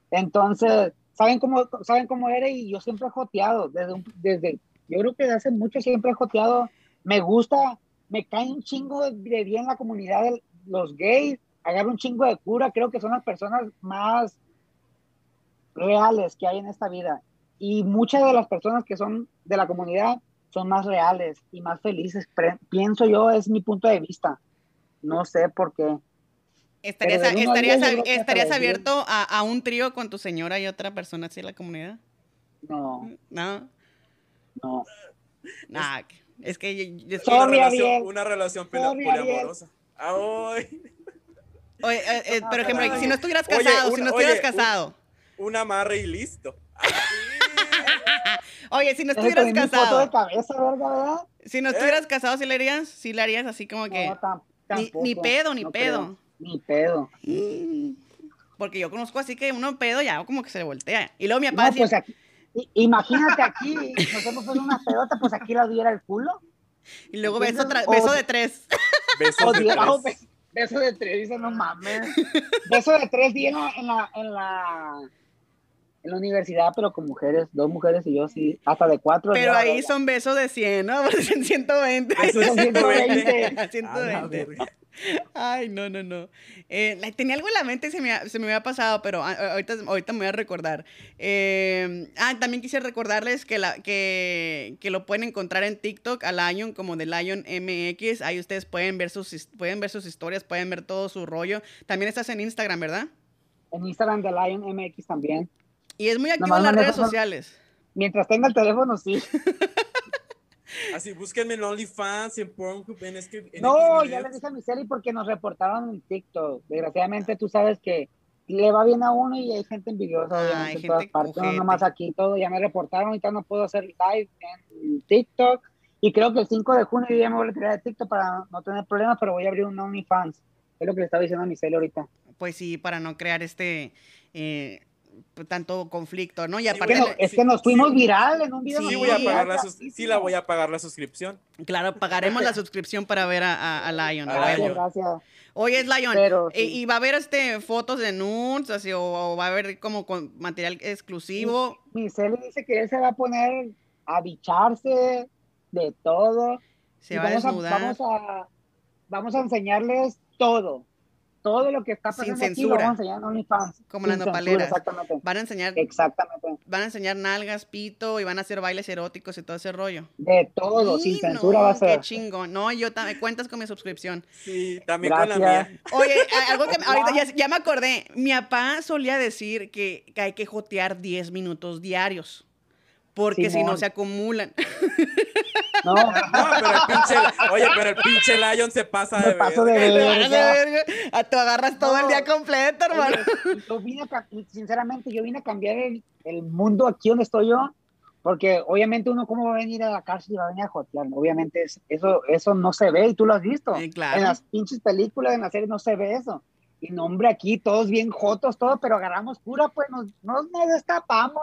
Entonces, ¿saben cómo, saben cómo era? Y yo siempre he joteado. Desde, un- desde, yo creo que desde hace mucho siempre he joteado. Me gusta, me cae un chingo de, de bien la comunidad de los gays. Agarro un chingo de cura. Creo que son las personas más reales que hay en esta vida. Y muchas de las personas que son de la comunidad son más reales y más felices. Pienso yo, es mi punto de vista. No sé por qué. ¿Estarías, al estarías, estarías abierto a, a un trío con tu señora y otra persona así en la comunidad? No, No, no. nah, es que yo- yo- Una relación, una relación poliamorosa. Ay, Oye, eh, eh, por ejemplo, si no estuvieras Oye, casado, si no estuvieras oye, casado. un amarre y listo. Así. Oye, si no estuvieras foto de casado, cabeza, ¿verdad? si no estuvieras casado, ¿sí le harías? Sí le harías así como que... No, Ni- tampoco, ni pedo, ni no pedo. creo. Ni pedo. Mm. Porque yo conozco así que uno pedo ya como que se voltea. Y luego mi No, papá pues decía, aquí, imagínate aquí, nos hemos puesto una pedota, pues aquí la diera el culo. y luego beso, beso de tres. Besos O de tres. Be- beso de tres, dice, no mames. Beso de tres días en la, en la, en la universidad, pero con mujeres, dos mujeres y yo sí, hasta de cuatro. Pero ahí son besos de 100, ¿no? En 120. Besos de 120. A la 120. Ay, no, no, no. Eh, tenía algo en la mente y se me, ha- se me había pasado, pero ahorita, ahorita me voy a recordar. Eh, ah, también quise recordarles que, la, que, que lo pueden encontrar en TikTok a Lion como de Lion MX. Ahí ustedes pueden ver sus, pueden ver sus historias, pueden ver todo su rollo. También estás en Instagram, ¿verdad? En Instagram de Lion MX también. Y es muy activo Nomás en las manejo redes sociales. Mientras tenga el teléfono, sí. Así, búsquenme en OnlyFans, en Pornhub, en este. en No, X ya les dije a Miseli porque nos reportaron en TikTok. Desgraciadamente tú sabes que le va bien a uno y hay gente envidiosa, Ah, hay en todas gente partes. No nomás aquí todo, ya me reportaron, ahorita no puedo hacer live en TikTok. Y creo que el 5 de junio yo ya me voy a retirar de TikTok para no tener problemas, pero voy a abrir un OnlyFans. Es lo que le estaba diciendo a Miseli ahorita. Pues sí, para no crear este eh, tanto conflicto, ¿no? Y Es aparte, que, no- le- es que nos fuimos viral en un video. Sí, voy a pagar la, sí voy a pagar la suscripción. claro, pagaremos la suscripción para ver a, a- a Lion. a A Lion. Gracias. Oye, es Lion. Pero eh, sí. ¿Y va a haber este fotos de nudes así, o, o va a haber como con material exclusivo? Miseli dice que él se va a poner a bicharse de todo. Se Y va a vamos desnudar. vamos a, vamos a enseñarles todo. Todo lo que está Sin pasando aquí lo censura. vamos a enseñar en OnlyFans. Como Sin las censura, nopaleras. Exactamente. Van a enseñar, Exactamente. van a enseñar nalgas, pito y van a hacer bailes eróticos y todo ese rollo. De todo, sin no, censura va a Qué ser. chingón. No, yo también cuentas con mi suscripción. Sí, también con la Gracias. mía. Oye, algo que ahorita ya, ya me acordé. Mi papá solía decir que, que hay que jotear 10 minutos diarios. Porque si no se acumulan. No, No, pero el pinche, oye, pero el pinche Lion se pasa de paso de verga. verga. A tú agarras todo el día completo, hermano. Oye, yo vine a, sinceramente, yo vine a cambiar el, el mundo aquí donde estoy yo, porque obviamente uno cómo va a venir a la cárcel y va a venir a jotear, obviamente es- eso, eso no se ve y tú lo has visto. Sí, claro. En las pinches películas, en las series no se ve eso. Y no, hombre, aquí todos bien jotos, todo, pero agarramos cura, pues nos, nos, nos destapamos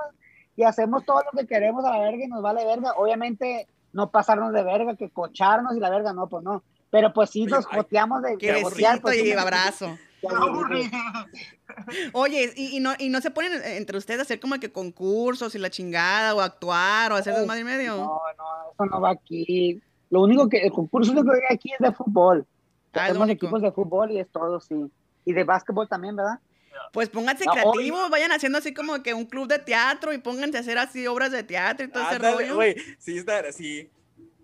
y hacemos todo lo que queremos a la verga y nos vale verga. Obviamente no pasarnos de verga, que cocharnos y la verga, no, pues no. Pero pues sí nos joteamos de, besito pues, y abrazo. Oye, ¿y, y no, ¿y no se ponen entre ustedes a hacer como que concursos y la chingada o actuar o hacer desmadre y medio? No, no, eso no va aquí. Lo único que, el concurso que hay aquí es de fútbol. Ah, Tenemos equipos de fútbol y es todo, sí. Y de básquetbol también, ¿verdad? Pues pónganse No, creativos, vayan haciendo así como que un club de teatro y pónganse a hacer así obras de teatro y todo ese Ándale, rollo. Sí, está, sí.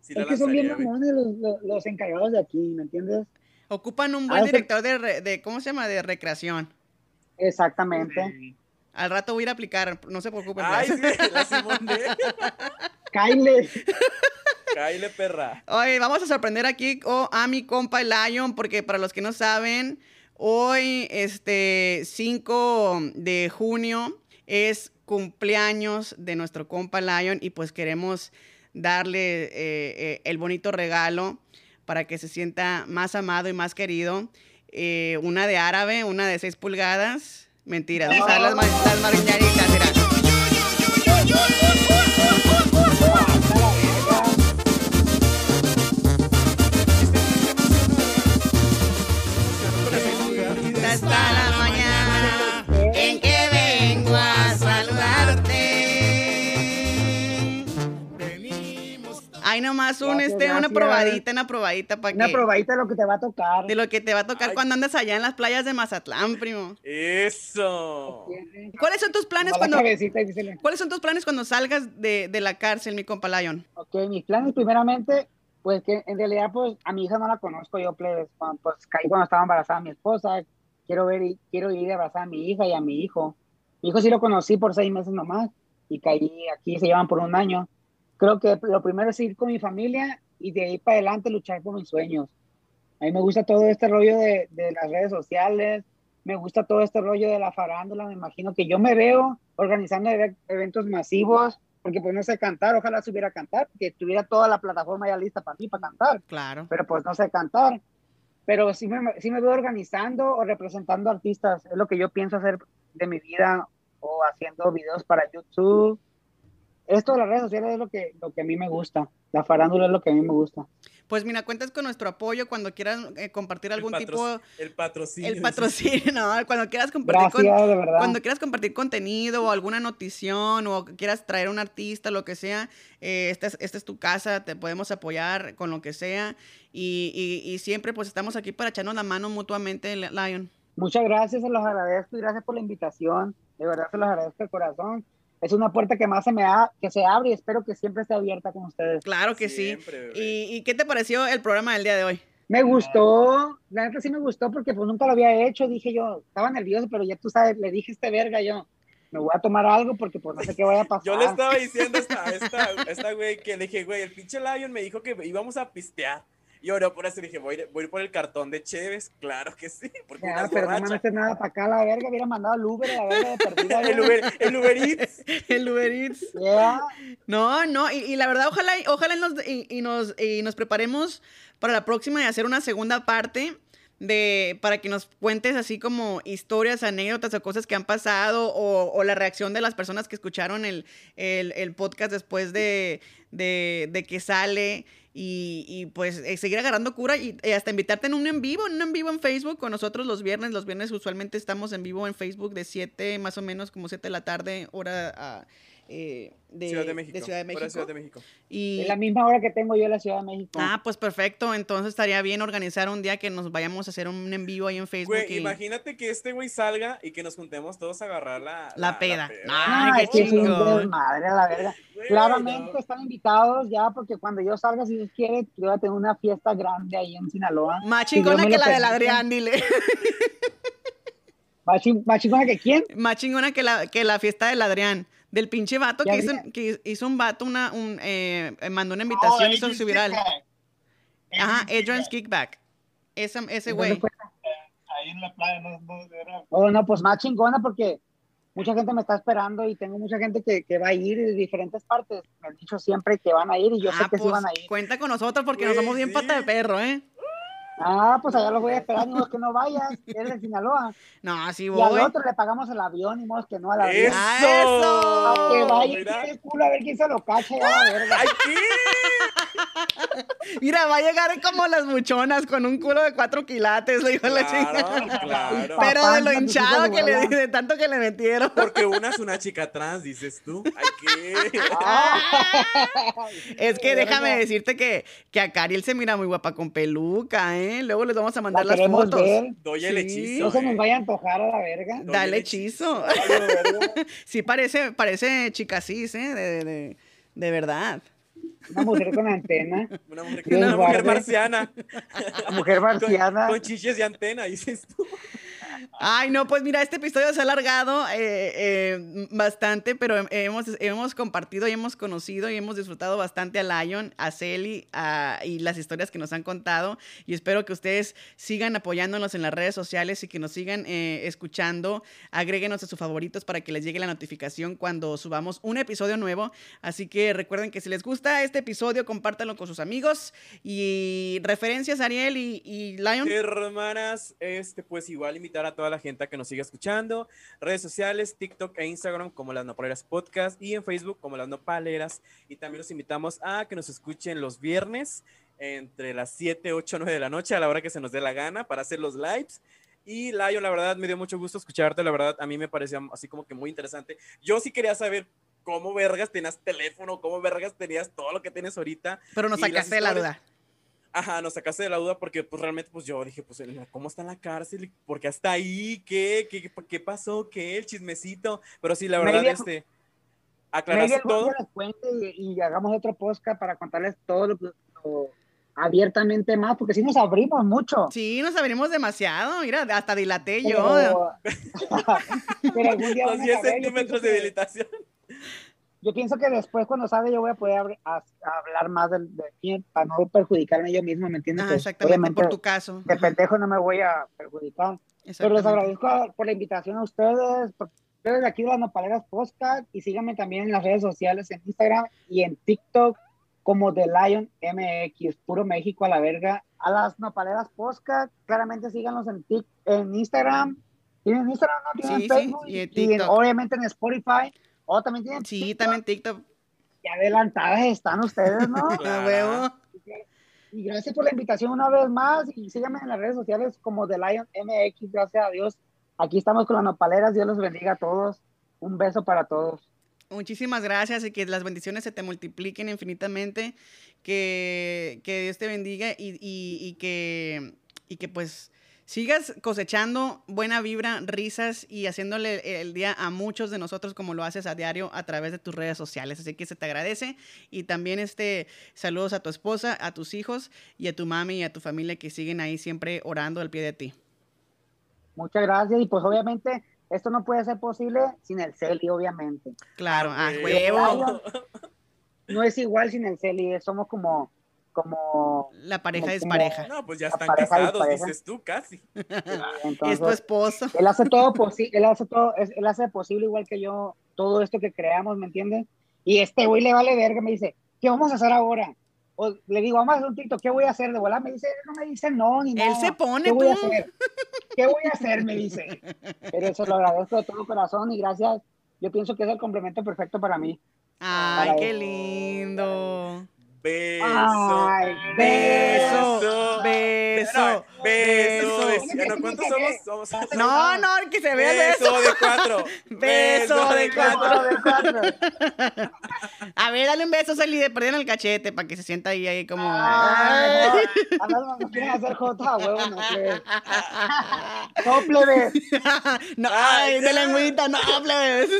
Sí, la es que son bien mamones los, los, los encargados de aquí, ¿me entiendes? Ocupan un Ah, buen director de, re- de, ¿cómo se llama? De recreación. Exactamente. Al rato voy a ir a aplicar, no se preocupen. Ay, pues. sí, la Simone. Kyle. Cáile, perra. Oye, vamos a sorprender aquí oh, a mi compa el Lion, porque para los que no saben, hoy, este 5 de junio, es cumpleaños de nuestro compa Lion y pues queremos darle eh, eh, el bonito regalo para que se sienta más amado y más querido. Eh, una de árabe, una de 6 pulgadas. Mentiras, vamos a dar las, las Hay nomás un, Gracias, este, una probadita, una probadita para Una que... probadita de lo que te va a tocar. De lo que te va a tocar Ay. cuando andas allá en las playas de Mazatlán, primo. Eso. ¿Cuáles son tus planes cuando... ¿Cuáles son tus planes cuando salgas de, de la cárcel, mi compa Lion? Ok, mis planes primeramente, pues que en realidad pues a mi hija no la conozco yo, plebes, cuando, pues caí cuando estaba embarazada mi esposa, quiero ver y quiero ir a abrazar a mi hija y a mi hijo. Mi hijo sí lo conocí por seis meses nomás y caí aquí, se llevan por un año. Creo que lo primero es ir con mi familia y de ahí para adelante luchar por mis sueños. A mí me gusta todo este rollo de, de las redes sociales, me gusta todo este rollo de la farándula, me imagino que yo me veo organizando eve- eventos masivos, porque pues no sé cantar, ojalá supiera cantar, que tuviera toda la plataforma ya lista para mí, para cantar, Claro. pero pues no sé cantar. Pero sí me, sí me veo organizando o representando artistas, es lo que yo pienso hacer de mi vida, o haciendo videos para YouTube. Esto de las redes sociales es lo que, lo que a mí me gusta, la farándula es lo que a mí me gusta. Pues mira, cuentas con nuestro apoyo cuando quieras eh, compartir algún el, tipo... el patrocinio. El patrocinio, no, cuando quieras compartir con- Gracias, de verdad. Cuando quieras compartir contenido o alguna notición o quieras traer un artista, lo que sea, eh, esta, es, esta es tu casa, te podemos apoyar con lo que sea y, y- y siempre pues estamos aquí para echarnos la mano mutuamente, Lion. Muchas gracias, se los agradezco y gracias por la invitación. De verdad se los agradezco de corazón. Es una puerta que más se me da, que se abre y espero que siempre esté abierta con ustedes. Claro que Siempre, sí. bebé. ¿Y, y qué te pareció el programa del día de hoy? Me gustó, la neta sí me gustó porque pues nunca lo había hecho, dije yo, estaba nervioso, pero ya tú sabes, le dije este verga yo, me voy a tomar algo porque pues no sé qué vaya a pasar. Yo le estaba diciendo a esta, esta, a esta güey que le dije, güey, el pinche Lion me dijo que íbamos a pistear. Y ahora por eso dije, voy, a ir- voy por el cartón de Cheves. Claro que sí, porque Ya, pero no borrachas. mandaste nada para acá, la verga, hubiera mandado el Uber, la verga de perdida. El Uber, el Uber Eats. El Uber Eats. Yeah. No, no, y, y la verdad, ojalá, ojalá nos, y, y nos, y nos preparemos para la próxima y hacer una segunda parte de para que nos cuentes así como historias, anécdotas o cosas que han pasado o, o la reacción de las personas que escucharon el, el- el podcast después de, de- de que sale y, y, pues eh, seguir agarrando cura y, y hasta invitarte en un en vivo, en un en vivo en Facebook con nosotros los viernes. Los viernes usualmente estamos en vivo en Facebook de 7 más o menos como 7 de la tarde, hora ah, eh, de, Ciudad de México. de Ciudad de hora México. Ciudad de México. Y, Es la misma hora que tengo yo en la Ciudad de México. Ah, pues perfecto. Entonces estaría bien organizar un día que nos vayamos a hacer un en vivo ahí en Facebook. Güey, y- imagínate que este güey salga y que nos juntemos todos a agarrar la, La peda. Ay, qué desmadre a la verga. Güey, Claramente no. están invitados ya, porque cuando yo salga, si Dios quiere, yo voy a tener una fiesta grande ahí en Sinaloa. Más chingona que la del. Adrián, dile. ¿Más, ching- más chingona que quién? Más chingona que la, que la fiesta del Adrián. Del pinche vato que hizo, que hizo un vato, una, un, eh, mandó una Oh, invitación y hizo Adrian's su viral. Kickback. Ajá, Adrian's Kickback. Kickback. Ese, güey. pues, Ahí en la playa, no, no, era- Oh, no, pues más chingona porque mucha gente me está esperando y tengo mucha gente que, que va a ir de diferentes partes. Me han dicho siempre que van a ir y yo sé Ah, que sí pues, van a ir. cuenta con nosotros porque nos somos bien sí. pata de perro, ¿eh? Ah, pues allá los voy a esperar, ni modo que no vayas, eres de Sinaloa. No, sí Y al voy. otro le pagamos el avión, ni modo que no al avión. ¡Eso! ¡Ah, eso! A que vaya y el culo a ver quién se lo cacha ya la verga. ¡Ay, qué! Mira, va a llegar como las muchonas con un culo de cuatro quilates, le dijo la chica. Claro. Pero de lo hinchado que le de tanto que le metieron. Porque una es una chica trans, dices tú. ¡Ay, qué! Es que déjame decirte que, que a Cariel se mira muy guapa con peluca, ¿eh? Luego les vamos a La mandar las fotos. ver. Doy el Sí. hechizo. No se nos eh. vaya a antojar a la verga. Doy Dale el hechizo. Sí, parece, parece chica cis, ¿eh? De, de, de verdad. Una mujer con antena. Una mujer, una mujer marciana. Una mujer Con, marciana. con chiches y antena, dices tú. Ay, no, pues mira, este episodio se ha alargado eh, eh, bastante, pero hemos, hemos compartido y hemos conocido y hemos disfrutado bastante a Lion, a Celi a- y las historias que nos han contado. Y espero que ustedes sigan apoyándonos en las redes sociales y que nos sigan eh, escuchando. Agréguenos a sus favoritos para que les llegue la notificación cuando subamos un episodio nuevo. Así que recuerden que si les gusta este episodio, compártanlo con sus amigos. Y referencias, Ariel y, y Lion. Hermanas, este, pues igual invitar a toda la gente que nos siga escuchando. Redes sociales, TikTok e Instagram como Las Nopaleras Podcast y en Facebook como Las Nopaleras. Y también los invitamos a que nos escuchen los viernes entre las 7, 8, 9 de la noche a la hora que se nos dé la gana para hacer los lives. Y Layo, la verdad, me dio mucho gusto escucharte. La verdad, a mí me parecía así como que muy interesante. Yo sí quería saber cómo vergas tenías teléfono, cómo vergas tenías todo lo que tienes ahorita. Pero nos sacaste de la duda. Ajá, nos sacaste de la duda porque pues realmente pues yo dije, pues ¿cómo está en la cárcel? ¿Por qué hasta ahí? ¿Qué? ¿Qué, qué pasó? ¿Qué? El chismecito. Pero sí, la verdad, Maybe- este, aclaraste todo. y, y hagamos otro podcast para contarles todo lo, lo abiertamente más, porque si nos abrimos mucho. Sí, nos abrimos demasiado. Mira, hasta dilaté yo. Pero, pero algún día Los van a 10 saber, yo centímetros de que- dilatación. Yo pienso que después, cuando salga, yo voy a poder abri- a- a hablar más de, de mí para no perjudicarme yo mismo, ¿me entiendes? Ah, exactamente, obviamente, por tu caso. de pendejo no me voy a perjudicar. Pero les agradezco por la invitación a ustedes, por ustedes de aquí de las Nopaleras Podcast, y síganme también en las redes sociales, en Instagram y en TikTok, como The Lion MX, puro México a la verga. A las Nopaleras Podcast, claramente síganos en, Tik- en Instagram. ¿Tienen Instagram? ¿No? ¿Tienen Sí, sí, Facebook? y en obviamente en Spotify. O también tienen Sí, TikTok. también TikTok. Qué adelantadas están ustedes, ¿no? Huevo. Y gracias por la invitación una vez más. Y síganme en las redes sociales como The Lion MX. Gracias a Dios. Aquí estamos con las nopaleras. Dios los bendiga a todos. Un beso para todos. Muchísimas gracias y que las bendiciones se te multipliquen infinitamente. Que, que Dios te bendiga y, y- y que, y que pues sigas cosechando buena vibra, risas y haciéndole el día a muchos de nosotros como lo haces a diario a través de tus redes sociales. Así que se te agradece y también este saludos a tu esposa, a tus hijos y a tu mami y a tu familia que siguen ahí siempre orando al pie de ti. Muchas gracias. Y pues obviamente esto no puede ser posible sin el Celi, obviamente. Claro, a Huevo. huevo. No es igual sin el Celi, somos como, como, La pareja Como- es pareja. No, pues ya están pareja casados, dices tú, casi. Es tu entonces, esposo. él hace todo posible, él hace todo, él hace posible igual que yo, todo esto que creamos, ¿me entiendes? Y este güey le vale verga, me dice, ¿qué vamos a hacer ahora? O le digo, vamos a hacer un TikTok, ¿qué voy a hacer? De volar me dice, no me dice no, ni Él nada. se pone, ¿Qué voy a tú. hacer? ¿Qué voy a hacer? Me dice. Pero eso lo agradezco de todo corazón y gracias. Yo pienso que es el complemento perfecto para mí. Ay, Para qué él. lindo. Beso. Ay, Beso, Beso. beso, Beso. Beso. de- ¿no? ¿Cuántos somos? Somos No, no, que se vea Beso eso. de cuatro. Beso de Cuatro cuatro. de cuatro. A ver, dale un beso, Celi, de perder en el cachete para que se sienta ahí, ahí como. Ay, no, no quieren hacer jota, huevo, no, plebe. No, Ay, de lengüita, no, plebes.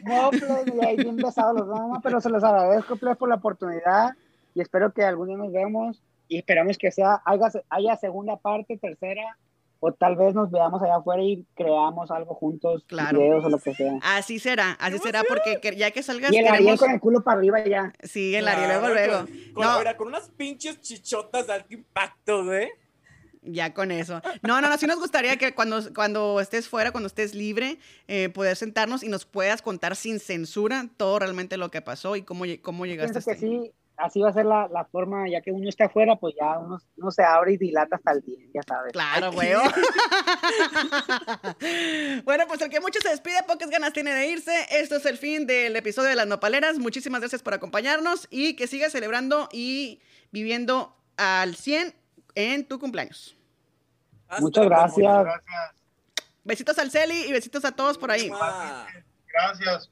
No, plebe, y ahí bien besados los dos, pero se los agradezco, plebe, por la oportunidad y espero que algún día nos vemos y esperamos que sea, haya, haya segunda parte, tercera, o tal vez nos veamos allá afuera y creamos algo juntos, Claro. videos o lo que sea. Así será, así será, porque que- ya que salgas, Y el Ariel queremos. con el culo para arriba ya. Sí, el Ariel, luego, Claro, luego. Con, con, No, con unas pinches chichotas de alto impacto, güey. ya con eso. No, no, no, sí nos gustaría que cuando, cuando estés fuera, cuando estés libre, eh, poder sentarnos y nos puedas contar sin censura todo realmente lo que pasó y cómo, cómo llegaste Pienso que sí, así va a ser la, la forma, ya que uno está afuera, pues ya uno, uno se abre y dilata hasta el día, ya sabes. Claro, huevo. bueno, pues el que mucho se despide, pocas ganas tiene de irse. Esto es el fin del episodio de las nopaleras. Muchísimas gracias por acompañarnos y que sigas celebrando y viviendo al 100 en tu cumpleaños. Hasta Muchas gracias. Gracias. Besitos al Celi y besitos a todos por ahí. Gracias.